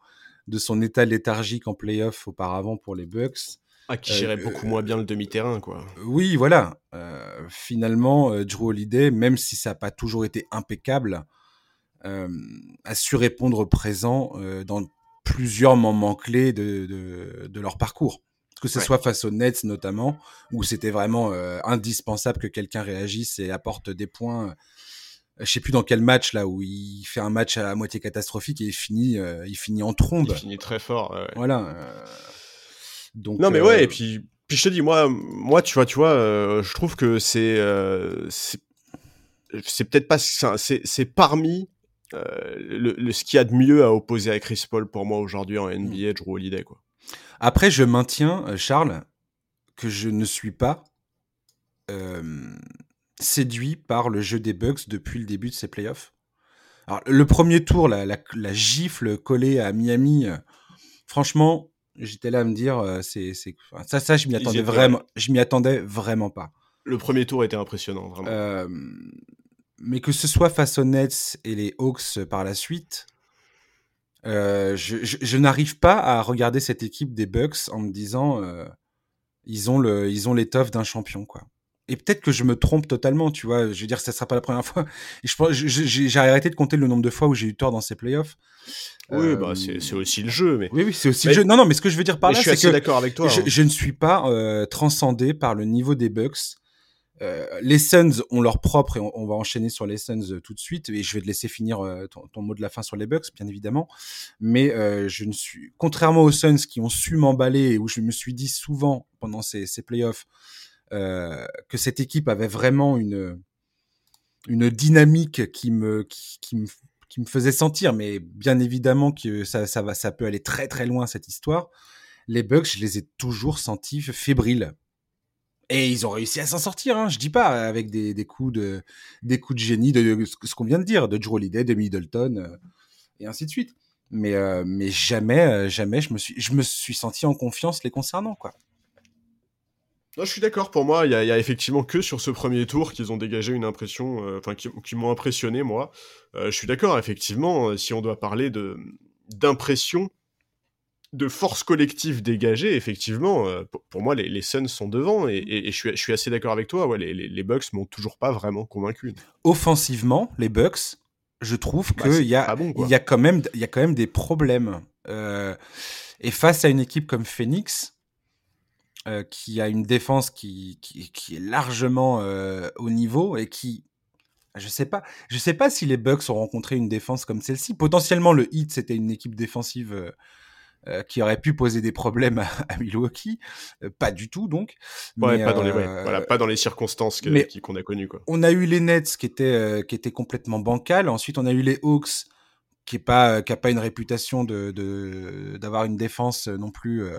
de son état léthargique en playoff auparavant pour les Bucks, ah, qui gérait euh, beaucoup moins bien le demi-terrain, quoi. Oui, voilà. Euh, finalement, euh, Drew Holiday, même si ça n'a pas toujours été impeccable, a su répondre présent dans plusieurs moments clés de, de, leur parcours. Que ce soit face aux Nets notamment, où c'était vraiment indispensable que quelqu'un réagisse et apporte des points. Je sais plus dans quel match là où il fait un match à moitié catastrophique et il finit, il finit en trombe. Il finit très fort. Voilà non, mais ouais, et euh, puis, puis je te dis, moi, moi tu vois, tu vois euh, je trouve que c'est euh, c'est peut-être pas. C'est parmi le, ce qu'il y a de mieux à opposer à Chris Paul pour moi aujourd'hui en NBA, Drew Holiday. Quoi. Après, je maintiens, Charles, que je ne suis pas séduit par le jeu des Bucks depuis le début de ces playoffs. Alors, le premier tour, la, la, la gifle collée à Miami, franchement, j'étais là à me dire, euh, c'est, ça, ça, je m'y attendais vraiment, je m'y attendais vraiment pas. Le premier tour était impressionnant, vraiment. Euh, mais que ce soit face aux Nets et les Hawks par la suite, je, je, je n'arrive pas à regarder cette équipe des Bucks en me disant ils ont le ils ont l'étoffe d'un champion quoi et peut-être que je me trompe totalement, tu vois. Je veux dire, ça sera pas la première fois. Et je j'ai arrêté de compter le nombre de fois où j'ai eu tort dans ces playoffs. Oui, bah c'est aussi le jeu, mais. Oui, oui, c'est aussi le jeu. Non, non, mais ce que je veux dire par là, c'est que d'accord avec toi. Je, hein. je, ne suis pas euh, transcendé par le niveau des Bucks. Euh, les Suns ont leur propre et on, va enchaîner sur les Suns euh, tout de suite et je vais te laisser finir euh, ton, ton, mot de la fin sur les Bucks bien évidemment mais euh, je ne suis contrairement aux Suns qui ont su m'emballer et où je me suis dit souvent pendant ces, ces playoffs euh, que cette équipe avait vraiment une, une dynamique qui me, qui, me, qui me faisait sentir, mais bien évidemment que ça, ça, va, ça peut aller très très loin cette histoire. Les Bucks, je les ai toujours sentis fébriles. Et ils ont réussi à s'en sortir, hein, je dis pas, avec des, des, coups de des coups de génie de, ce qu'on vient de dire, de Joe Holiday, de Middleton euh, et ainsi de suite. Mais euh, mais jamais euh, jamais je me suis je me suis senti en confiance les concernant quoi. Non, je suis d'accord. Pour moi, il y, a effectivement que sur ce premier tour qu'ils ont dégagé une impression, euh, enfin, qui, m'ont impressionné, moi. Euh, je suis d'accord, effectivement, euh, si on doit parler de d'impression, de force collective dégagée, effectivement, pour, moi, les, les, Suns sont devant et, je, suis, je, suis, assez d'accord avec toi. Ouais, les, les, Bucks m'ont toujours pas vraiment convaincu. Offensivement, les Bucks, je trouve bah, qu'il y, a, y, a quand même, y a quand même des problèmes. et face à une équipe comme Phoenix, euh, qui a une défense qui, qui, qui est largement euh, au niveau et qui, je sais pas, je sais pas si les Bucks ont rencontré une défense comme celle-ci. Potentiellement, le Heat c'était une équipe défensive euh, euh qui aurait pu poser des problèmes à, Milwaukee, pas du tout donc. Ouais, mais, pas dans les, voilà, pas dans les circonstances qu'on a connues quoi. On a eu les Nets qui étaient qui étaient complètement bancales. Ensuite, on a eu les Hawks qui est pas qui a pas une réputation de d'avoir une défense non plus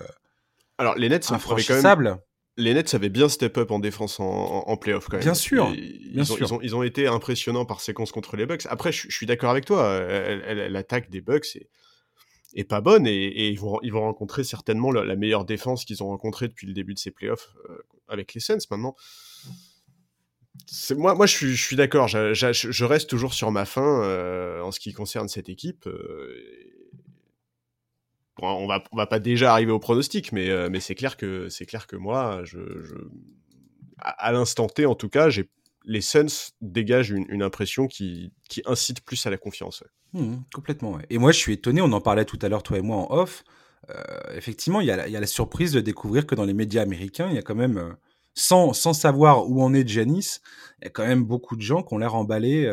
alors, les Nets, quand même... Les Nets avaient bien step up en défense en, en, playoff quand même. Bien sûr, ils, ont, Ils, ont, été impressionnants par séquence contre les Bucks. Après, je, suis d'accord avec toi. L'attaque des Bucks est, pas bonne et, ils, vont, ils vont rencontrer certainement la, meilleure défense qu'ils ont rencontrée depuis le début de ces playoffs euh, avec les Suns maintenant. Moi, moi, je suis, je suis d'accord. Je, reste toujours sur ma fin euh, en ce qui concerne cette équipe. Euh, on va va pas déjà arriver au pronostic, mais euh, mais c'est clair que c'est clair que moi, je, à, l'instant T en tout cas, les Suns dégagent une, impression qui, incite plus à la confiance. Mmh, complètement. Et moi, je suis étonné. On en parlait tout à l'heure, toi et moi, en off. Euh, effectivement, il y, a la, surprise de découvrir que dans les médias américains, il y a quand même, euh, sans, sans savoir où en est Janice, il y a quand même beaucoup de gens qui ont l'air emballés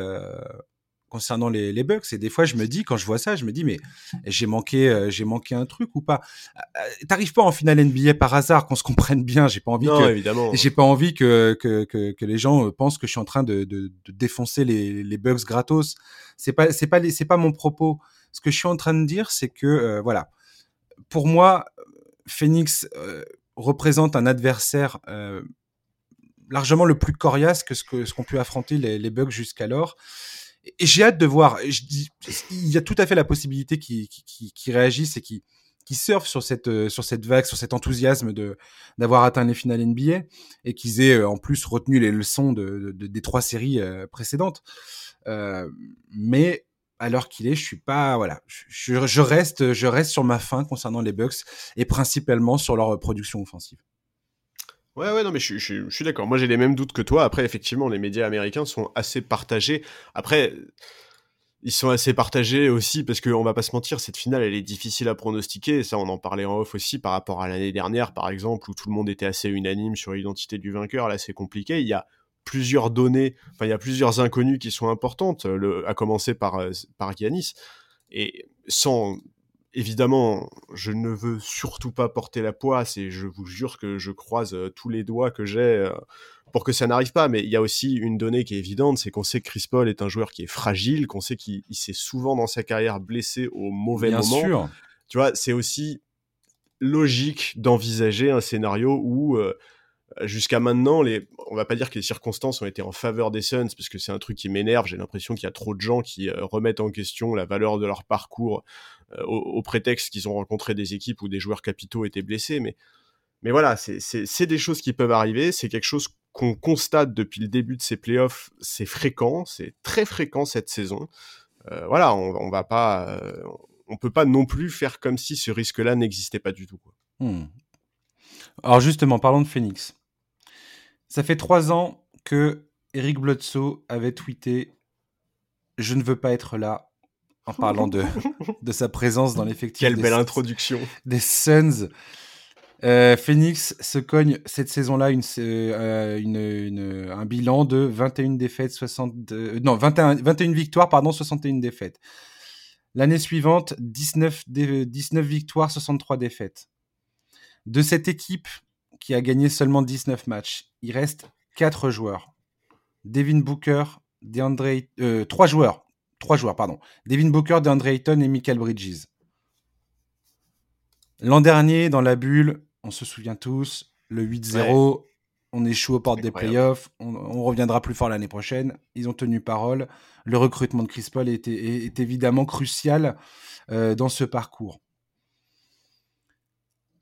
concernant les, les Bucks. Et des fois, je me dis, quand je vois ça, je me dis, mais <laughs> j'ai manqué, euh, j'ai manqué un truc ou pas? Euh, T'arrives pas en finale NBA par hasard, qu'on se comprenne bien. J'ai pas envie non, que, évidemment. J'ai pas envie que, que, que, que, les gens euh, pensent que je suis en train de, de, de défoncer les, les Bucks gratos. C'est pas, c'est pas, c'est pas mon propos. Ce que je suis en train de dire, c'est que voilà, pour moi, Phoenix représente un adversaire largement le plus coriace que ce que ce qu'ont pu affronter les, les Bucks jusqu'alors j'ai hâte de voir. Je dis, il y a tout à fait la possibilité qu'ils qui, qui réagissent et qui qui surfent sur cette euh, sur cette vague, sur cet enthousiasme de d'avoir atteint les finales NBA et qu'ils aient euh, en plus retenu les leçons de, de des trois séries euh, précédentes. Euh, mais l'heure qu'il est, je suis pas voilà, je, je, reste je reste sur ma fin concernant les Bucks et principalement sur leur production offensive. Ouais, ouais, non, mais je, suis d'accord. Moi, j'ai les mêmes doutes que toi. Après, effectivement, les médias américains sont assez partagés. Après, ils sont assez partagés aussi parce qu'on va pas se mentir, cette finale, elle est difficile à pronostiquer. ça, on en parlait en off aussi par rapport à l'année dernière, par exemple, où tout le monde était assez unanime sur l'identité du vainqueur. Là, c'est compliqué. Il y a plusieurs données, enfin, il y a plusieurs inconnues qui sont importantes, à commencer par, euh, par Giannis. Et sans, évidemment, je ne veux surtout pas porter la poisse et je vous jure que je croise euh, tous les doigts que j'ai euh, pour que ça n'arrive pas. Mais il y a aussi une donnée qui est évidente, c'est qu'on sait que Chris Paul est un joueur qui est fragile, qu'on sait qu'il s'est souvent dans sa carrière blessé au mauvais Bien moment. Sûr. Tu vois, c'est aussi logique d'envisager un scénario où euh, jusqu'à maintenant, les, on va pas dire que les circonstances ont été en faveur des Suns, parce que c'est un truc qui m'énerve. J'ai l'impression qu'il y a trop de gens qui remettent en question la valeur de leur parcours euh, au, prétexte qu'ils ont rencontré des équipes où des joueurs capitaux étaient blessés. Mais, mais voilà, c'est des choses qui peuvent arriver. C'est quelque chose qu'on constate depuis le début de ces playoffs. C'est fréquent, c'est très fréquent cette saison. Euh, voilà, on, on va pas. Euh, on peut pas non plus faire comme si ce risque-là n'existait pas du tout. Hmm. Alors justement, parlons de Phoenix. Ça fait trois ans que Eric Bledsoe avait tweeté « Je ne veux pas être là » en parlant de, <laughs> de sa présence dans l'effectif. Quelle belle introduction. Des Suns. Euh, Phoenix se cogne cette saison-là une, euh, une, une, un bilan de 21 défaites, 60, non, 21, 21 victoires, pardon, 61 défaites. L'année suivante, 19, 19 victoires, 63 défaites. De cette équipe qui a gagné seulement 19 matchs, il reste 4 joueurs. Devin Booker, DeAndre, euh, 3 joueurs, 3 joueurs, pardon. Devin Booker, DeAndre Ayton et Michael Bridges. L'an dernier, dans la bulle, on se souvient tous, le 8-0, on échoue aux portes des playoffs, on, reviendra plus fort l'année prochaine. Ils ont tenu parole. Le recrutement de Chris Paul est, est, évidemment crucial euh, dans ce parcours.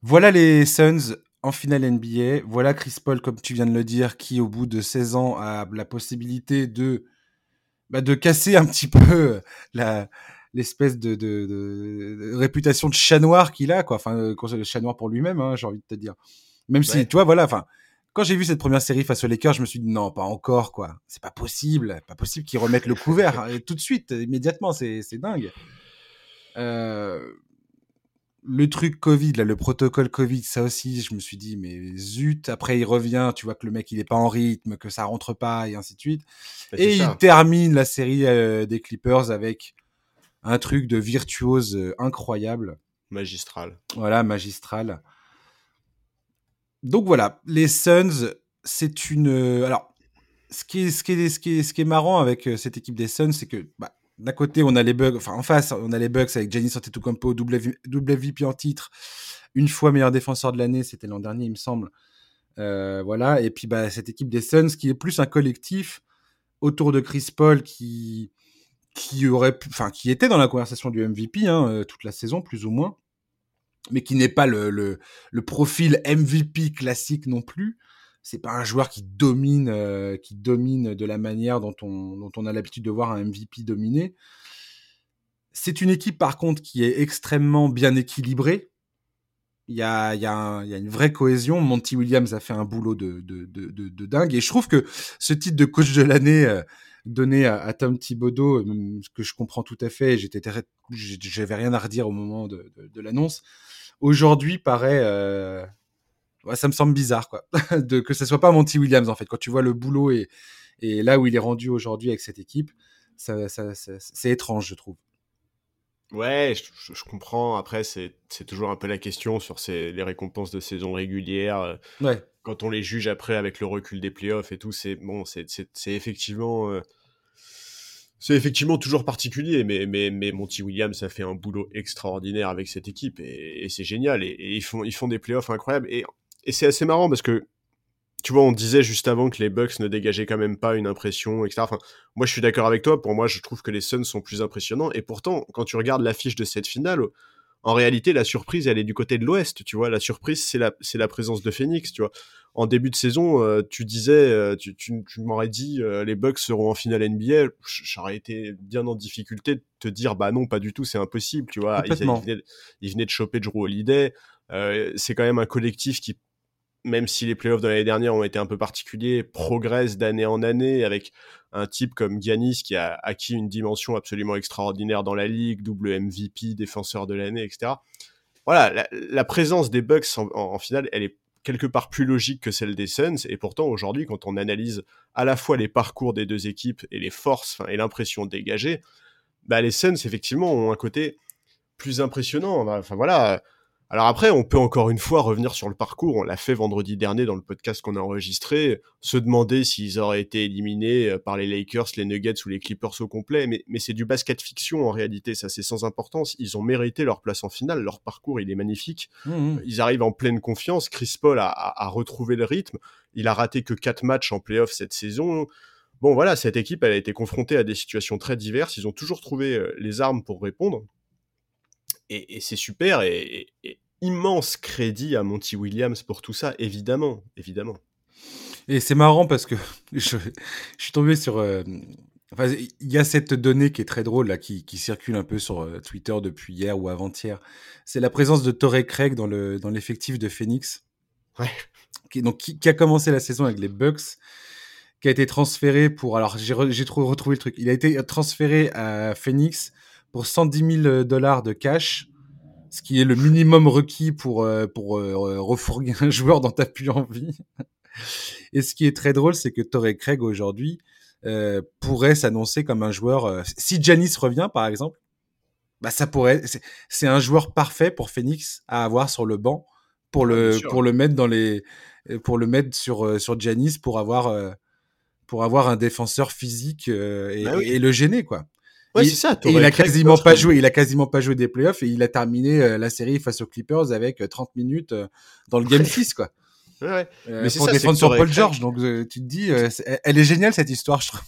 Voilà les Suns en finale NBA. Voilà Chris Paul, comme tu viens de le dire, qui au bout de 16 ans a la possibilité de, bah, de casser un petit peu la, l'espèce de, de, réputation de chat noir qu'il a, quoi. Enfin, euh, le chat noir pour lui-même, hein, j'ai envie de te dire. Même si, tu vois, voilà, enfin, quand j'ai vu cette première série face aux Lakers, je me suis dit non, pas encore, quoi. C'est pas possible, pas possible qu'ils remettent le couvert hein, tout de suite, immédiatement, c'est dingue. Euh, le truc Covid, là, le protocole Covid, ça aussi, je me suis dit, mais zut, après il revient, tu vois que le mec il est pas en rythme, que ça rentre pas, et ainsi de suite. Bah, et il termine la série euh, des Clippers avec un truc de virtuose euh, incroyable. Magistral. Voilà, magistral. Donc voilà, les Suns, c'est une. Euh, alors, ce qui est, ce qui est, ce qui est, ce qui est marrant avec cette équipe des Suns, c'est que bah, d'un côté, on a les bugs, enfin en face, on a les bugs avec Giannis Antetokounmpo, double, double VP en titre, une fois meilleur défenseur de l'année, c'était l'an dernier, il me semble. voilà, et puis bah, cette équipe des Suns qui est plus un collectif autour de Chris Paul qui, aurait, qui était dans la conversation du MVP hein, euh, toute la saison, plus ou moins, mais qui n'est pas le, profil MVP classique non plus. C'est pas un joueur qui domine, euh, qui domine de la manière dont on, dont on a l'habitude de voir un MVP dominer. C'est une équipe par contre qui est extrêmement bien équilibrée. Il y a, y, a y a une vraie cohésion. Monty Williams a fait un boulot de, de, de, dingue. Et je trouve que ce titre de coach de l'année, euh, donné à, Tom Thibodeau, euh, ce que je comprends tout à fait, j'étais j'avais rien à redire au moment de, l'annonce. Aujourd'hui, paraît, ça me semble bizarre, quoi, <laughs> de que ce soit pas Monty Williams en fait. Quand tu vois le boulot et, et là où il est rendu aujourd'hui avec cette équipe, ça, c'est étrange, je trouve. Ouais, je, comprends. Après, c'est toujours un peu la question sur ces, les récompenses de saison régulière. Euh, ouais quand on les juge après avec le recul des playoffs et tout, c'est bon, c'est effectivement. Euh, c'est effectivement toujours particulier, mais, mais, mais Monty Williams a fait un boulot extraordinaire avec cette équipe et, c'est génial. Et, ils, font, ils font des playoffs incroyables. Et, et c'est assez marrant parce que, tu vois, on disait juste avant que les Bucks ne dégageaient quand même pas une impression, etc. Enfin, moi, je suis d'accord avec toi. Pour moi, je trouve que les Suns sont plus impressionnants. Et pourtant, quand tu regardes l'affiche de cette finale, en réalité, la surprise, elle est du côté de l'Ouest, tu vois. La surprise, c'est la, c'est la présence de Phoenix, tu vois. En début de saison, euh, tu disais, euh, tu, tu, m'aurais dit, euh, les Bucks seront en finale NBA. J'aurais été bien en difficulté de te dire, bah non, pas du tout, c'est impossible, tu vois. Ils, ils, venaient, de choper Drew Holiday. c'est quand même un collectif qui même si les playoffs de l'année dernière ont été un peu particuliers, progresse d'année en année avec un type comme Giannis qui a acquis une dimension absolument extraordinaire dans la ligue, double MVP, défenseur de l'année, etc. Voilà, la, présence des Bucks en, finale, elle est quelque part plus logique que celle des Suns. Et pourtant, aujourd'hui, quand on analyse à la fois les parcours des deux équipes et les forces et l'impression dégagée, bah, les Suns, effectivement, ont un côté plus impressionnant. Enfin voilà, alors après, on peut encore une fois revenir sur le parcours. On l'a fait vendredi dernier dans le podcast qu'on a enregistré. Se demander s'ils auraient été éliminés euh, par les Lakers, les Nuggets ou les Clippers au complet. Mais, mais c'est du basket fiction en réalité. Ça, c'est sans importance. Ils ont mérité leur place en finale. Leur parcours, il est magnifique. Mmh, mmh. Ils arrivent en pleine confiance. Chris Paul a, a, retrouvé le rythme. Il a raté que quatre matchs en playoff cette saison. Bon, voilà, cette équipe, elle a été confrontée à des situations très diverses. Ils ont toujours trouvé euh, les armes pour répondre et, c'est super et, immense crédit à Monty Williams pour tout ça, évidemment, évidemment. Et c'est marrant parce que <laughs> je, suis tombé sur, euh, Enfin, il y a cette donnée qui est très drôle là, qui, qui circule un peu sur euh, Twitter depuis hier ou avant-hier. C'est la présence de Torrey Craig dans le dans l'effectif de Phoenix. Ouais. Qui, donc qui, qui a commencé la saison avec les Bucks, qui a été transféré pour. Alors j'ai re- retrouvé le truc. Il a été transféré à Phoenix pour 110 000 dollars de cash, ce qui est le minimum requis pour euh, pour euh, refourguer <laughs> un joueur dont t'as plus envie. Et ce qui est très drôle, c'est que Torrey Craig aujourd'hui euh, pourrait s'annoncer comme un joueur. euh, si Janis revient, par exemple, bah ça pourrait. c'est- un joueur parfait pour Phoenix à avoir sur le banc pour Ah, le pour le mettre dans les euh, pour le mettre sur euh, sur Giannis pour avoir euh, pour avoir un défenseur physique euh, et, Bah oui. et le gêner quoi. Ouais, c'est ça. Et il a quasiment pas joué, il a quasiment pas joué des playoffs et il a terminé euh, la série face aux Clippers avec euh, 30 minutes euh, dans le game Ouais. 6 quoi. Ouais. Euh, Mais pour ça, défendre sur Paul George donc euh, tu te dis euh, elle est géniale cette histoire je trouve.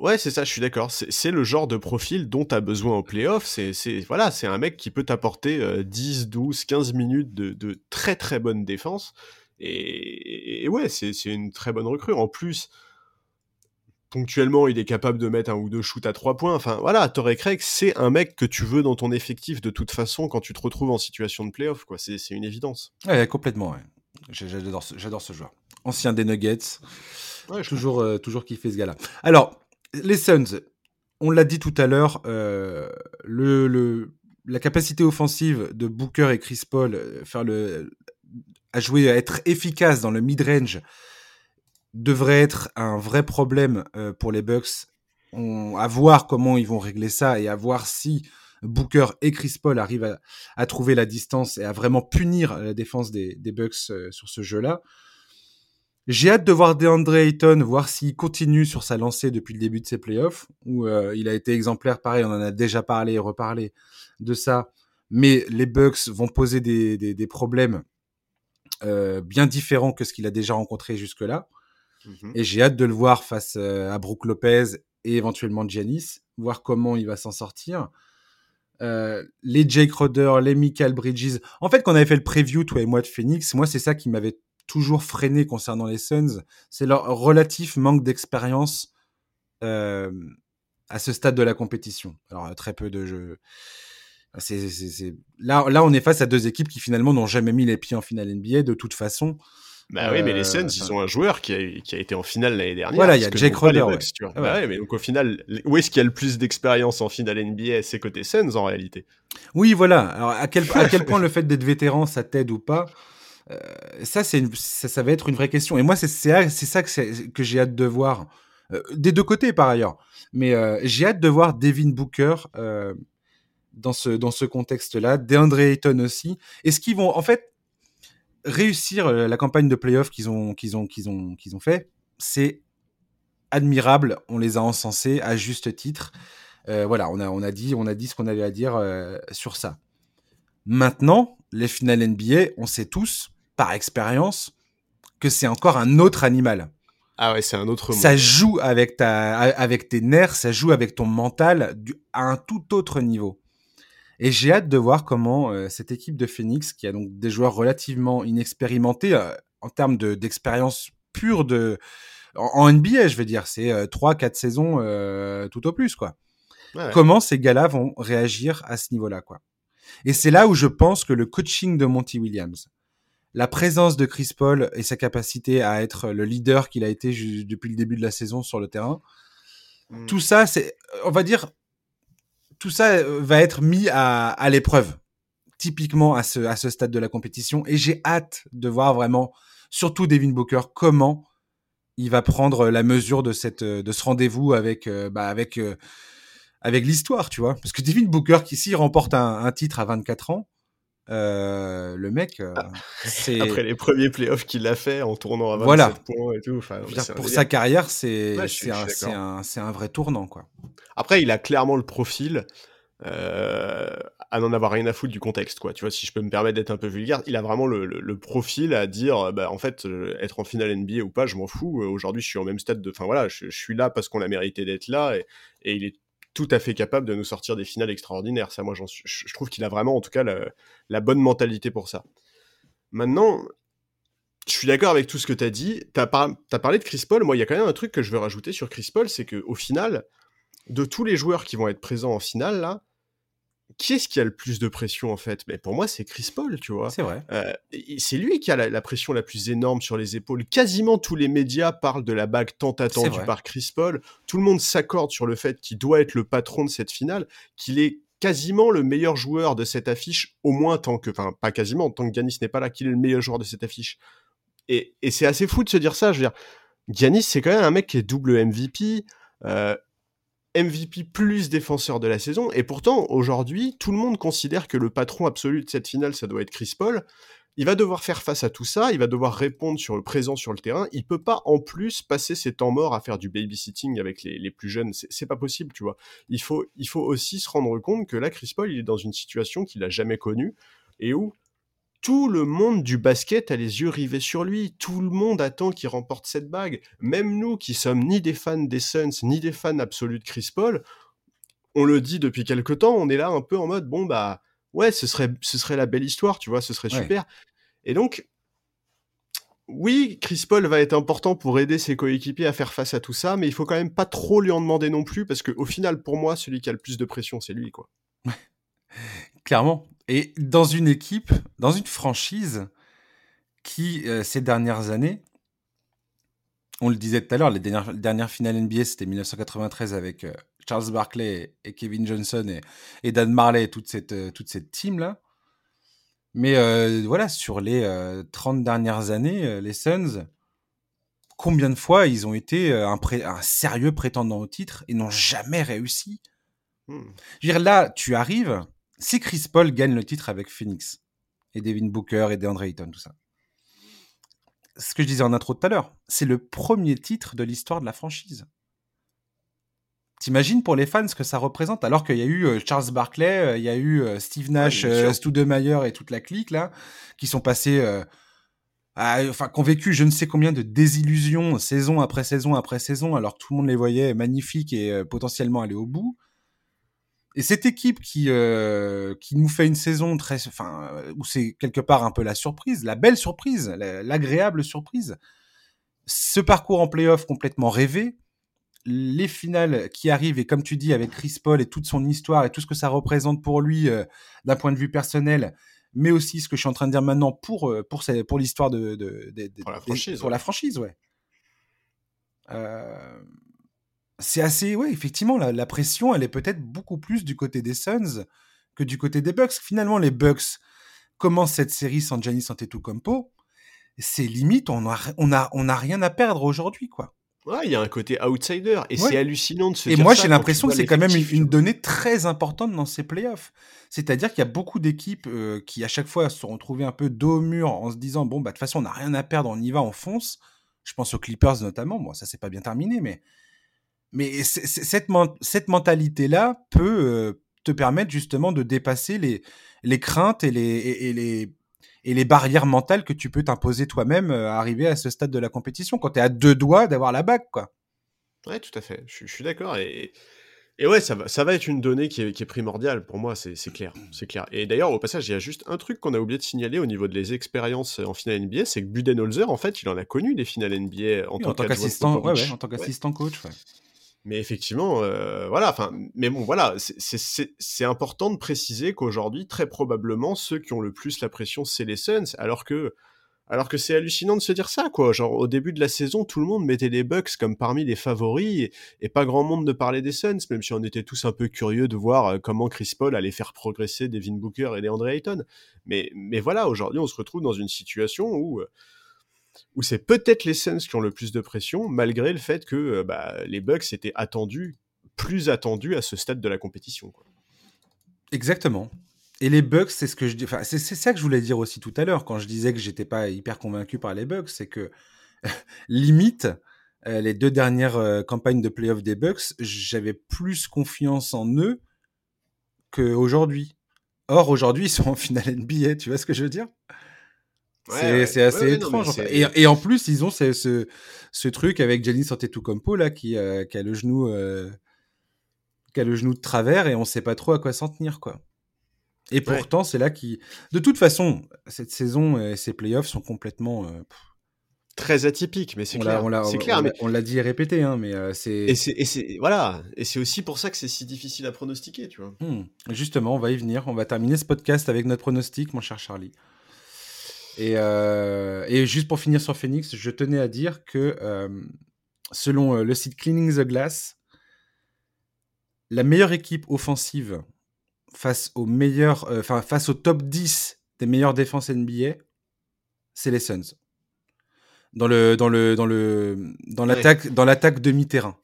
Ouais, c'est ça, je suis d'accord. C'est le genre de profil dont tu as besoin en playoff. C'est voilà, c'est un mec qui peut t'apporter euh, 10, 12, 15 minutes de, de très très bonne défense. Et, et ouais, c'est une très bonne recrue. En plus, ponctuellement, il est capable de mettre un ou deux shoots à trois points. Enfin voilà, Torrey Craig, c'est un mec que tu veux dans ton effectif de toute façon quand tu te retrouves en situation de playoff. quoi. C'est c'est une évidence. Ouais, complètement ouais. J'adore ce, j'adore ce joueur. Ancien des Nuggets. Ouais, je toujours, euh, toujours kiffé ce gars-là. Alors, les Suns, on l'a dit tout à l'heure, euh, le, le, la capacité offensive de Booker et Chris Paul euh, faire le, à jouer, à être efficace dans le mid-range devrait être un vrai problème euh, pour les Bucks. À voir comment ils vont régler ça et à voir si Booker et Chris Paul arrivent à, trouver la distance et à vraiment punir la défense des, Bucks euh, sur ce jeu-là. J'ai hâte de voir DeAndre Ayton, voir s'il continue sur sa lancée depuis le début de ses playoffs, où euh, il a été exemplaire, pareil, on en a déjà parlé et reparlé de ça, mais les Bucks vont poser des, problèmes bien différents que ce qu'il a déjà rencontré jusque-là, Mhm. et j'ai hâte de le voir face euh, à Brook Lopez et éventuellement Giannis, voir comment il va s'en sortir. Euh, les Jake Roder, les Michael Bridges. En fait, quand on avait fait le preview, toi et moi, de Phoenix, moi, c'est ça qui m'avait toujours freiné concernant les Suns. C'est leur relatif manque d'expérience euh, à ce stade de la compétition. Alors, très peu de jeux. Là, là, on est face à deux équipes qui finalement n'ont jamais mis les pieds en finale NBA de toute façon. Bah oui, mais les Euh, Suns, ils ont un joueur qui a, qui a été en finale l'année dernière. Voilà, il y a Jake Roder, Bucks, tu vois. Ah Bah ouais. ouais, mais donc au final, où est-ce qu'il y a le plus d'expérience en finale NBA C'est côté Suns en réalité. Oui, voilà. Alors, à quel, à <laughs> quel point le fait d'être vétéran, ça t'aide ou pas euh, ça, c'est ça, ça va être une vraie question. Et moi, c'est ça que, que j'ai hâte de voir. Euh, des deux côtés, par ailleurs. Mais euh, j'ai hâte de voir Devin Booker dans ce, dans ce contexte-là. DeAndre Ayton aussi. Est-ce qu'ils vont, en fait, réussir euh, la campagne de playoff qu'ils ont, qu'ils ont, qu'ils ont, qu'ils ont fait C'est admirable. On les a encensés à juste titre. Euh, voilà, on a, on, a dit, on a dit ce qu'on avait à dire euh, sur ça. Maintenant, les finales NBA, on sait tous, par expérience, que c'est encore un autre animal. Ah ouais, c'est un autre Ça monde. joue avec, ta, avec tes nerfs, ça joue avec ton mental du- à un tout autre niveau. Et j'ai hâte de voir comment euh, cette équipe de Phoenix, qui a donc des joueurs relativement inexpérimentés euh, en termes de- d'expérience pure de, en, en NBA, je veux dire, c'est 3-4 saisons euh, tout au plus, quoi Ouais, ouais. comment ces gars-là vont réagir à ce niveau-là, quoi. Et c'est là où je pense que le coaching de Monty Williams, la présence de Chris Paul et sa capacité à être le leader qu'il a été depuis le début de la saison sur le terrain, Mm. tout ça, c'est, on va dire, tout ça euh, va être mis à, à l'épreuve, typiquement à ce, à ce stade de la compétition. Et j'ai hâte de voir vraiment, surtout Devin Booker, comment il va prendre la mesure de cette, de ce rendez-vous avec, euh, bah, avec, euh, avec l'histoire, tu vois. Parce que Devin Booker, qui s'il remporte un, un titre à 24 ans, euh, le mec, euh, c'est Après les premiers playoffs qu'il a fait en tournant à 27 Voilà. points et tout. Enfin, dire, pour sa carrière, c'est Ouais, un, un, un vrai tournant, quoi. Après, il a clairement le profil euh, à n'en avoir rien à foutre du contexte, quoi. Tu vois, si je peux me permettre d'être un peu vulgaire, il a vraiment le, le- le profil à dire, bah, en fait, être en finale NBA ou pas, je m'en fous. Aujourd'hui, je suis au même stade de, enfin voilà, je, je suis là parce qu'on a mérité d'être là, et, et il est tout à fait capable de nous sortir des finales extraordinaires. Ça, moi, je trouve qu'il a vraiment, en tout cas, la, bonne mentalité pour ça. Maintenant, je suis d'accord avec tout ce que tu as dit. Tu as, parlé de Chris Paul. Moi, il y a quand même un truc que je veux rajouter sur Chris Paul, c'est qu'au final, de tous les joueurs qui vont être présents en finale, là, qui est-ce qui a le plus de pression en fait? Mais pour moi, c'est Chris Paul, tu vois. C'est vrai. Euh, c'est lui qui a la, pression la plus énorme sur les épaules. Quasiment tous les médias parlent de la bague tant attendue par Chris Paul. Tout le monde s'accorde sur le fait qu'il doit être le patron de cette finale, qu'il est quasiment le meilleur joueur de cette affiche, au moins tant que, enfin pas quasiment, tant que Giannis n'est pas là, qu'il est le meilleur joueur de cette affiche. Et, et c'est assez fou de se dire ça. Je veux dire, Giannis, c'est quand même un mec qui est double MVP. Euh, MVP plus défenseur de la saison. Et pourtant, aujourd'hui, tout le monde considère que le patron absolu de cette finale, ça doit être Chris Paul. Il va devoir faire face à tout ça, il va devoir répondre sur le présent sur le terrain. Il peut pas en plus passer ses temps morts à faire du babysitting avec les, les plus jeunes. C'est pas possible, tu vois. Il faut, il faut aussi se rendre compte que là, Chris Paul, il est dans une situation qu'il a jamais connue et où tout le monde du basket a les yeux rivés sur lui. Tout le monde attend qu'il remporte cette bague. Même nous qui sommes ni des fans des Suns, ni des fans absolus de Chris Paul, on le dit depuis quelque temps, on est là un peu en mode, bon bah, ouais, ce serait, ce serait la belle histoire, tu vois, ce serait super. Et donc, oui, Chris Paul va être important pour aider ses coéquipiers à faire face à tout ça, mais il faut quand même pas trop lui en demander non plus, parce qu'au final, pour moi, celui qui a le plus de pression, c'est lui, quoi. <laughs> Clairement. Et dans une équipe, dans une franchise qui, euh, ces dernières années, on le disait tout à l'heure, les dernières, finales NBA, c'était 1993 avec euh, Charles Barkley et Kevin Johnson et, Dan Marley et toute cette, euh, toute cette team-là. Mais voilà, sur les 30 dernières années, les Suns, combien de fois ils ont été un, un sérieux prétendant au titre et n'ont jamais réussi? Hmm. Je veux dire, là, tu arrives, si Chris Paul gagne le titre avec Phoenix, et Devin Booker et DeAndre Ayton, tout ça, ce que je disais en intro tout à l'heure, c'est le premier titre de l'histoire de la franchise. T'imagines pour les fans ce que ça représente alors qu'il y a eu euh, Charles Barkley, euh, il y a eu euh, Steve Nash, ouais, Studemeyer et toute la clique là, qui sont passés, enfin, qui ont vécu je ne sais combien de désillusions saison après saison après saison, alors que tout le monde les voyait magnifiques et potentiellement aller au bout. Et cette équipe qui euh, qui nous fait une saison très, enfin, où c'est quelque part un peu la surprise, la belle surprise, l'agréable surprise. Ce parcours en playoff complètement rêvé, les finales qui arrivent et comme tu dis avec Chris Paul et toute son histoire et tout ce que ça représente pour lui euh, d'un point de vue personnel, mais aussi ce que je suis en train de dire maintenant pour euh, pour pour l'histoire de, de, de, pour la franchise, pour la franchise, ouais. Euh, c'est assez, ouais, effectivement, la, pression, elle est peut-être beaucoup plus du côté des Suns que du côté des Bucks. Finalement, les Bucks commencent cette série sans Giannis Antetokounmpo. C'est limite, on a, on a, on a rien à perdre aujourd'hui, quoi. Ouais, il y a un côté outsider et c'est hallucinant de se et dire Et moi, j'ai l'impression que c'est quand même une, donnée très importante dans ces playoffs. C'est-à-dire qu'il y a beaucoup d'équipes euh, qui, à chaque fois, se sont retrouvées un peu dos au mur en se disant bon, bah, de toute façon, on n'a rien à perdre, on y va, on fonce. Je pense aux Clippers notamment. Bon, ça, c'est pas bien terminé, mais mais cette, cette mentalité-là peut euh, te permettre justement de dépasser les, les craintes et les, et, les, et les barrières mentales que tu peux t'imposer toi-même euh, à arriver à ce stade de la compétition, quand tu es à deux doigts d'avoir la bague. Quoi. Ouais, tout à fait. Je, suis d'accord. Et, et ouais, ça va, ça va être une donnée qui est, qui est primordiale pour moi, c'est clair. C'est clair. Et d'ailleurs, au passage, il y a juste un truc qu'on a oublié de signaler au niveau de les expériences en finale NBA, c'est que Budenholzer, en fait, il en a connu des finales NBA en tant qu'assistant ouais, ouais, en tant qu'assistant coach. Mais effectivement, euh, voilà. Enfin, mais bon, voilà, c'est important de préciser qu'aujourd'hui, très probablement, ceux qui ont le plus la pression, c'est les Suns, alors que, alors que c'est hallucinant de se dire ça, quoi. Genre, au début de la saison, tout le monde mettait les Bucks comme parmi les favoris, et, pas grand monde ne parlait des Suns, même si on était tous un peu curieux de voir euh, comment Chris Paul allait faire progresser Devin Booker et DeAndre Ayton. Mais, mais voilà, aujourd'hui, on se retrouve dans une situation où euh, où c'est peut-être les Suns qui ont le plus de pression, malgré le fait que euh, bah, les Bucks étaient attendus, plus attendus à ce stade de la compétition. Exactement. Et les Bucks, c'est ce que je dis. Enfin, c'est ça que je voulais dire aussi tout à l'heure quand je disais que j'étais pas hyper convaincu par les Bucks, c'est que <laughs> limite euh, les deux dernières euh, campagnes de playoff des Bucks, j'avais plus confiance en eux qu'aujourd'hui. Or aujourd'hui, ils sont en finale NBA, tu vois ce que je veux dire? C'est assez étrange. et, en plus, ils ont ce, ce, ce truc avec Giannis Antetokounmpo là qui, euh, qui a le genou euh, qui a le genou de travers et on sait pas trop à quoi s'en tenir quoi. Et pourtant, c'est là qui de toute façon, cette saison et ces playoffs sont complètement euh, très atypique, mais c'est clair. C'est clair, on l'a dit et répété, hein, mais euh, c'est. Et c'est voilà, et c'est aussi pour ça que c'est si difficile à pronostiquer, tu vois. Hmm. Justement, on va y venir. On va terminer ce podcast avec notre pronostic, mon cher Charlie. Et, euh, et juste pour finir sur Phoenix, je tenais à dire que euh, selon le site Cleaning the Glass, la meilleure équipe offensive face au meilleur, enfin face au top 10 des meilleures défenses NBA, c'est les Suns dans le dans le dans le dans l'attaque dans l'attaque demi-terrain.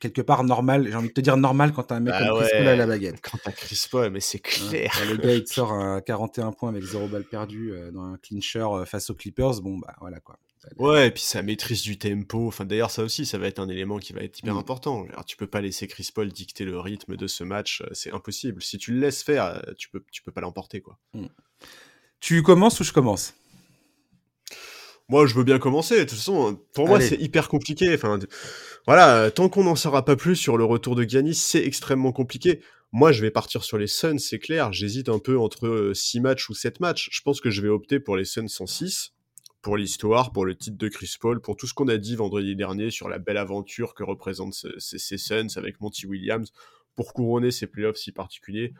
Quelque part normal, j'ai envie de te dire normal quand t'as un mec bah comme Chris Paul à la baguette. Quand t'as Chris Paul, mais c'est clair. le gars il te sort un 41 points avec 0 balle perdue euh, dans un clincher euh, face aux Clippers, bon bah voilà quoi. Ouais, et puis sa maîtrise du tempo. Enfin, d'ailleurs, ça aussi, ça va être un élément qui va être hyper mm. important. Alors, tu peux pas laisser Chris Paul dicter le rythme de ce match, euh, c'est impossible. Si tu le laisses faire, tu peux, tu peux pas l'emporter, quoi. Mm. Tu commences ou je commence? Moi, je veux bien commencer. De toute façon, pour moi, c'est hyper compliqué. Enfin, voilà, tant qu'on n'en saura pas plus sur le retour de Giannis, c'est extrêmement compliqué. Moi, je vais partir sur les Suns, c'est clair. J'hésite un peu entre 6 euh, matchs ou 7 matchs. Je pense que je vais opter pour les Suns 106, pour l'histoire, pour le titre de Chris Paul, pour tout ce qu'on a dit vendredi dernier sur la belle aventure que représentent ces, Suns avec Monty Williams, pour couronner ces playoffs si particuliers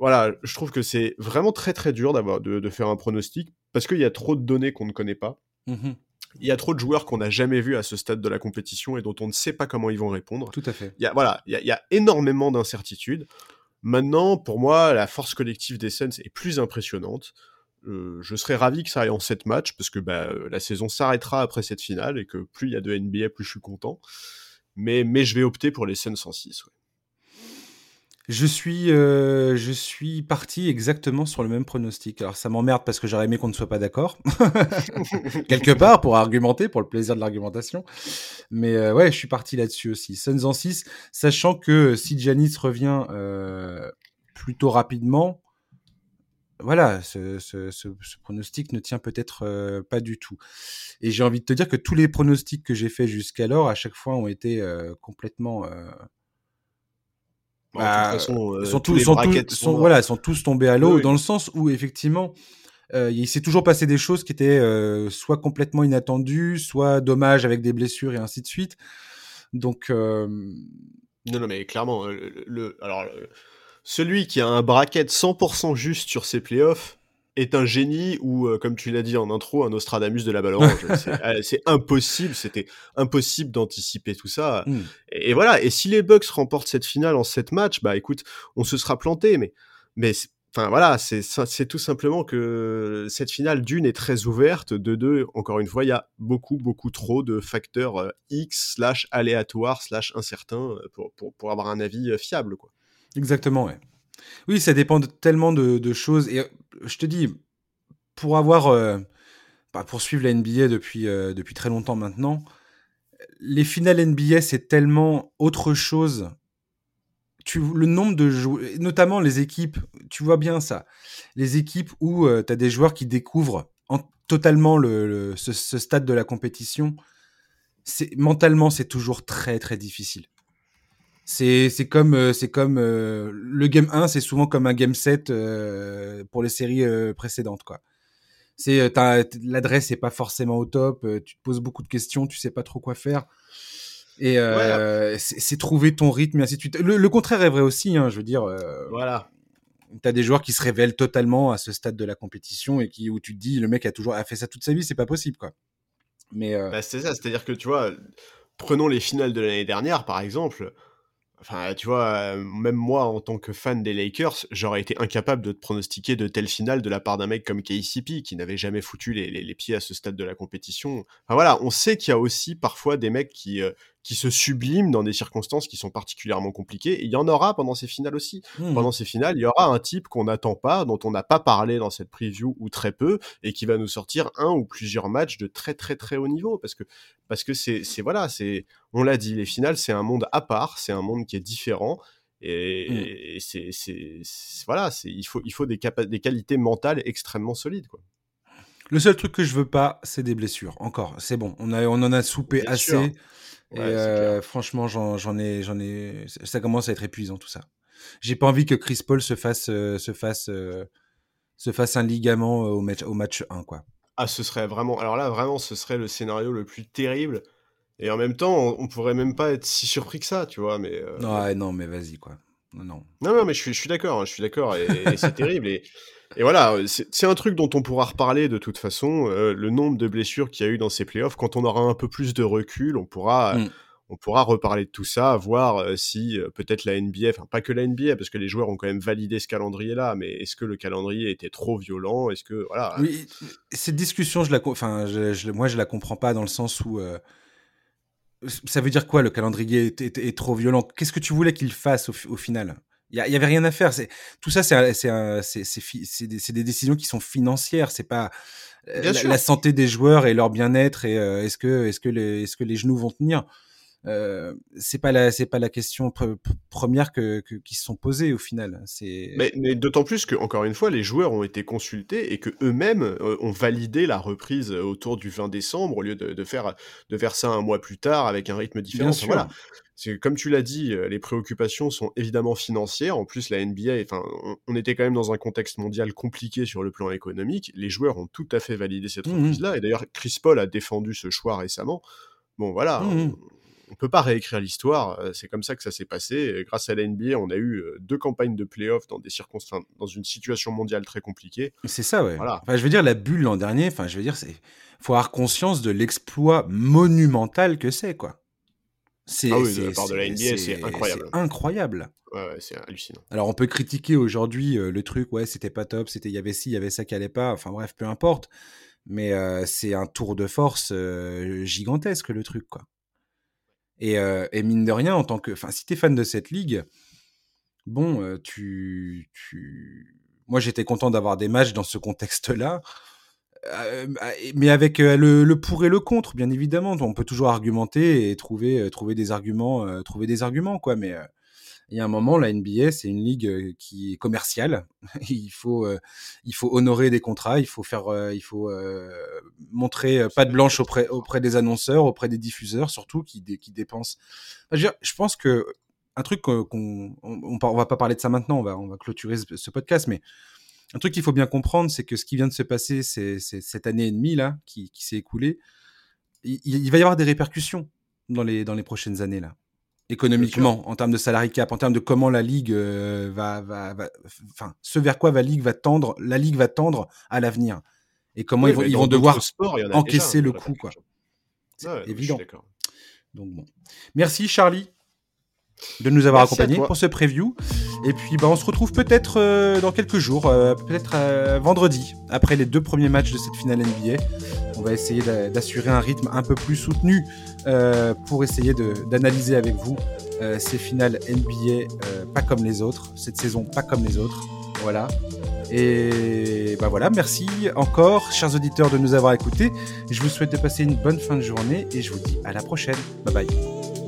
voilà, je trouve que c'est vraiment très très dur d'avoir de, faire un pronostic parce qu'il y a trop de données qu'on ne connaît pas. Mmh il y a trop de joueurs qu'on n'a jamais vus à ce stade de la compétition et dont on ne sait pas comment ils vont répondre. Tout à fait. Il y a, voilà, il y a, énormément d'incertitudes. Maintenant, pour moi, la force collective des Suns est plus impressionnante. Euh, je serais ravi que ça aille en 7 matchs parce que bah, la saison s'arrêtera après cette finale et que plus il y a de NBA, plus je suis content. Mais, mais je vais opter pour les Suns 106. Ouais. Je suis, euh, je suis parti exactement sur le même pronostic. Alors ça m'emmerde parce que j'aurais aimé qu'on ne soit pas d'accord, <laughs> quelque part, pour argumenter, pour le plaisir de l'argumentation. Mais euh, ouais, je suis parti là-dessus aussi. Suns en 6, sachant que si Janis revient euh, plutôt rapidement, voilà, ce, ce, ce, pronostic ne tient peut-être pas du tout. Et j'ai envie de te dire que tous les pronostics que j'ai faits jusqu'alors, à chaque fois, ont été complètement bah, euh, sont tous, sont sont, voilà, sont tous tombés à l'eau dans le sens où effectivement, euh, il s'est toujours passé des choses qui étaient euh, soit complètement inattendues, soit dommages avec des blessures et ainsi de suite. Donc non, non, mais clairement, le, alors celui qui a un bracket 100% juste sur ses playoffs, est un génie ou, euh, comme tu l'as dit en intro, un Nostradamus de la balle orange. <laughs> Euh, c'est impossible, c'était impossible d'anticiper tout ça. Hmm. Et, voilà, et si les Bucks remportent cette finale en 7 matchs, bah écoute, on se sera planté, mais, mais enfin voilà, c'est tout simplement que cette finale d'une est très ouverte, de deux, encore une fois, il y a beaucoup, beaucoup trop de facteurs euh, X slash aléatoires slash incertains pour, pour, pour avoir un avis fiable, quoi. Exactement, ouais. Oui, ça dépend de tellement de, choses. Et je te dis, pour avoir, euh, bah, pour suivre la NBA depuis, euh, depuis très longtemps maintenant, les finales NBA, c'est tellement autre chose. Tu, le nombre de joueurs, notamment les équipes, tu vois bien ça. Les équipes où tu as des joueurs qui découvrent totalement le, ce, ce, stade de la compétition, mentalement, c'est toujours très très difficile. C'est c'est comme euh, c'est comme euh, le game 1, c'est souvent comme un game 7 euh, pour les séries précédentes quoi. C'est l'adresse est pas forcément au top, tu te poses beaucoup de questions, tu sais pas trop quoi faire. Et c'est trouver ton rythme et ainsi de suite. Le, contraire est vrai aussi, hein, je veux dire. voilà. Tu as des joueurs qui se révèlent totalement à ce stade de la compétition et qui où tu te dis le mec a toujours a fait ça toute sa vie, c'est pas possible quoi. Mais bah, c'est ça, c'est-à-dire que tu vois, prenons les finales de l'année dernière par exemple Enfin, tu vois, euh, même moi, en tant que fan des Lakers, j'aurais été incapable de te pronostiquer de telle finale de la part d'un mec comme KCP, qui n'avait jamais foutu les, les, pieds à ce stade de la compétition. Enfin voilà, on sait qu'il y a aussi parfois des mecs qui, euh, qui se subliment dans des circonstances qui sont particulièrement compliquées. Et il y en aura pendant ces finales aussi. Mmh. Pendant ces finales, il y aura un type qu'on n'attend pas, dont on n'a pas parlé dans cette preview ou très peu, et qui va nous sortir un ou plusieurs matchs de très très très haut niveau. Parce que parce que c'est voilà, c'est on l'a dit, les finales c'est un monde à part, c'est un monde qui est différent. Et, mmh. c'est voilà, c'est il faut il faut des, des qualités mentales extrêmement solides quoi. Le seul truc que je veux pas, c'est des blessures. Encore, c'est bon. On, a, on en a soupé assez. Et euh, franchement, j'en ai, j'en ai. Ça commence à être épuisant tout ça. J'ai pas envie que Chris Paul se fasse, euh, se fasse, euh, se fasse un ligament au match, au match 1, quoi. Ah, ce serait vraiment. Alors là, vraiment, ce serait le scénario le plus terrible. Et en même temps, on, pourrait même pas être si surpris que ça, tu vois. Mais non, non, mais vas-y quoi. Non, non. Non, mais je suis, je suis d'accord. Hein, je suis d'accord. Et, c'est <laughs> terrible. Et, et voilà, c'est un truc dont on pourra reparler de toute façon. Euh, le nombre de blessures qu'il y a eu dans ces playoffs, quand on aura un peu plus de recul, on pourra. Mm on pourra reparler de tout ça, voir euh, si euh, peut-être la NBA, enfin pas que la NBA, parce que les joueurs ont quand même validé ce calendrier-là, mais est-ce que le calendrier était trop violent? Est-ce que voilà Oui, cette discussion, je la, enfin, je, moi je la comprends pas dans le sens où euh, ça veut dire quoi le calendrier est, trop violent? Qu'est-ce que tu voulais qu'il fasse au, final? Il y, avait rien à faire. C'est tout ça, c'est c'est des, des, décisions qui sont financières. C'est pas la, santé des joueurs et leur bien-être et est-ce que est-ce que les est-ce que les genoux vont tenir? Euh, c'est pas la c'est pas la question première que, qui se sont posées au final. C'est mais, mais d'autant plus que encore une fois les joueurs ont été consultés et que eux-mêmes euh, ont validé la reprise autour du 20 décembre au lieu de, de, faire de faire ça un mois plus tard avec un rythme différent. Voilà. C'est comme tu l'as dit, euh, les préoccupations sont évidemment financières. En plus, la NBA, enfin, on, était quand même dans un contexte mondial compliqué sur le plan économique. Les joueurs ont tout à fait validé cette mmh reprise-là. Et d'ailleurs, Chris Paul a défendu ce choix récemment. Bon, voilà. Mmh on peut pas réécrire l'histoire. Euh, c'est comme ça que ça s'est passé. grâce à la NBA, on a eu euh, deux campagnes de playoffs dans des circonstances, dans une situation mondiale très compliquée. C'est ça, ouais. Voilà. Enfin, je veux dire, la bulle l'an dernier. Enfin, je veux dire, c'est faut avoir conscience de l'exploit monumental que c'est, quoi. C'est, ah oui, de la part de la NBA, c'est incroyable. incroyable. Ouais, c'est hallucinant. Alors, on peut critiquer aujourd'hui euh, le truc, ouais, c'était pas top, c'était, il y avait ci, il y avait ça qui allait pas. Enfin, bref, peu importe. Mais c'est un tour de force gigantesque, le truc, quoi. Euh, et, mine de rien, en tant que, enfin, si t'es fan de cette ligue, bon, euh, tu, tu, moi j'étais content d'avoir des matchs dans ce contexte-là, euh, mais avec le, pour et le contre, bien évidemment. On peut toujours argumenter et trouver, trouver des arguments, trouver des arguments, quoi. Mais il y a un moment, la NBA, c'est une ligue qui est commerciale. <laughs> il faut, il faut honorer des contrats, il faut faire, il faut montrer pas de blanche auprès, auprès des annonceurs, auprès des diffuseurs, surtout qui, qui dépensent. je, pense que un truc qu'on, on, on, va pas parler de ça maintenant, on va, on va clôturer ce, podcast, mais un truc qu'il faut bien comprendre, c'est que ce qui vient de se passer, c'est, cette année et demie là, qui, qui s'est écoulée. Il, il, va y avoir des répercussions dans les, dans les prochaines années là économiquement, en termes de salary cap, en termes de comment la ligue euh, va, va, enfin, ce vers quoi la ligue va tendre, la ligue va tendre à l'avenir, et comment ils vont, ils vont devoir encaisser le coup, quoi. C'est évident. Donc bon, merci Charlie de nous avoir accompagnés pour ce preview. Et puis bah, on se retrouve peut-être euh, dans quelques jours, euh, peut-être vendredi, après les deux premiers matchs de cette finale NBA. On va essayer d'assurer un rythme un peu plus soutenu euh, pour essayer d'analyser avec vous euh, ces finales NBA euh, pas comme les autres, cette saison pas comme les autres. Voilà. Et bah voilà, merci encore, chers auditeurs, de nous avoir écoutés. Je vous souhaite de passer une bonne fin de journée et je vous dis à la prochaine. Bye bye.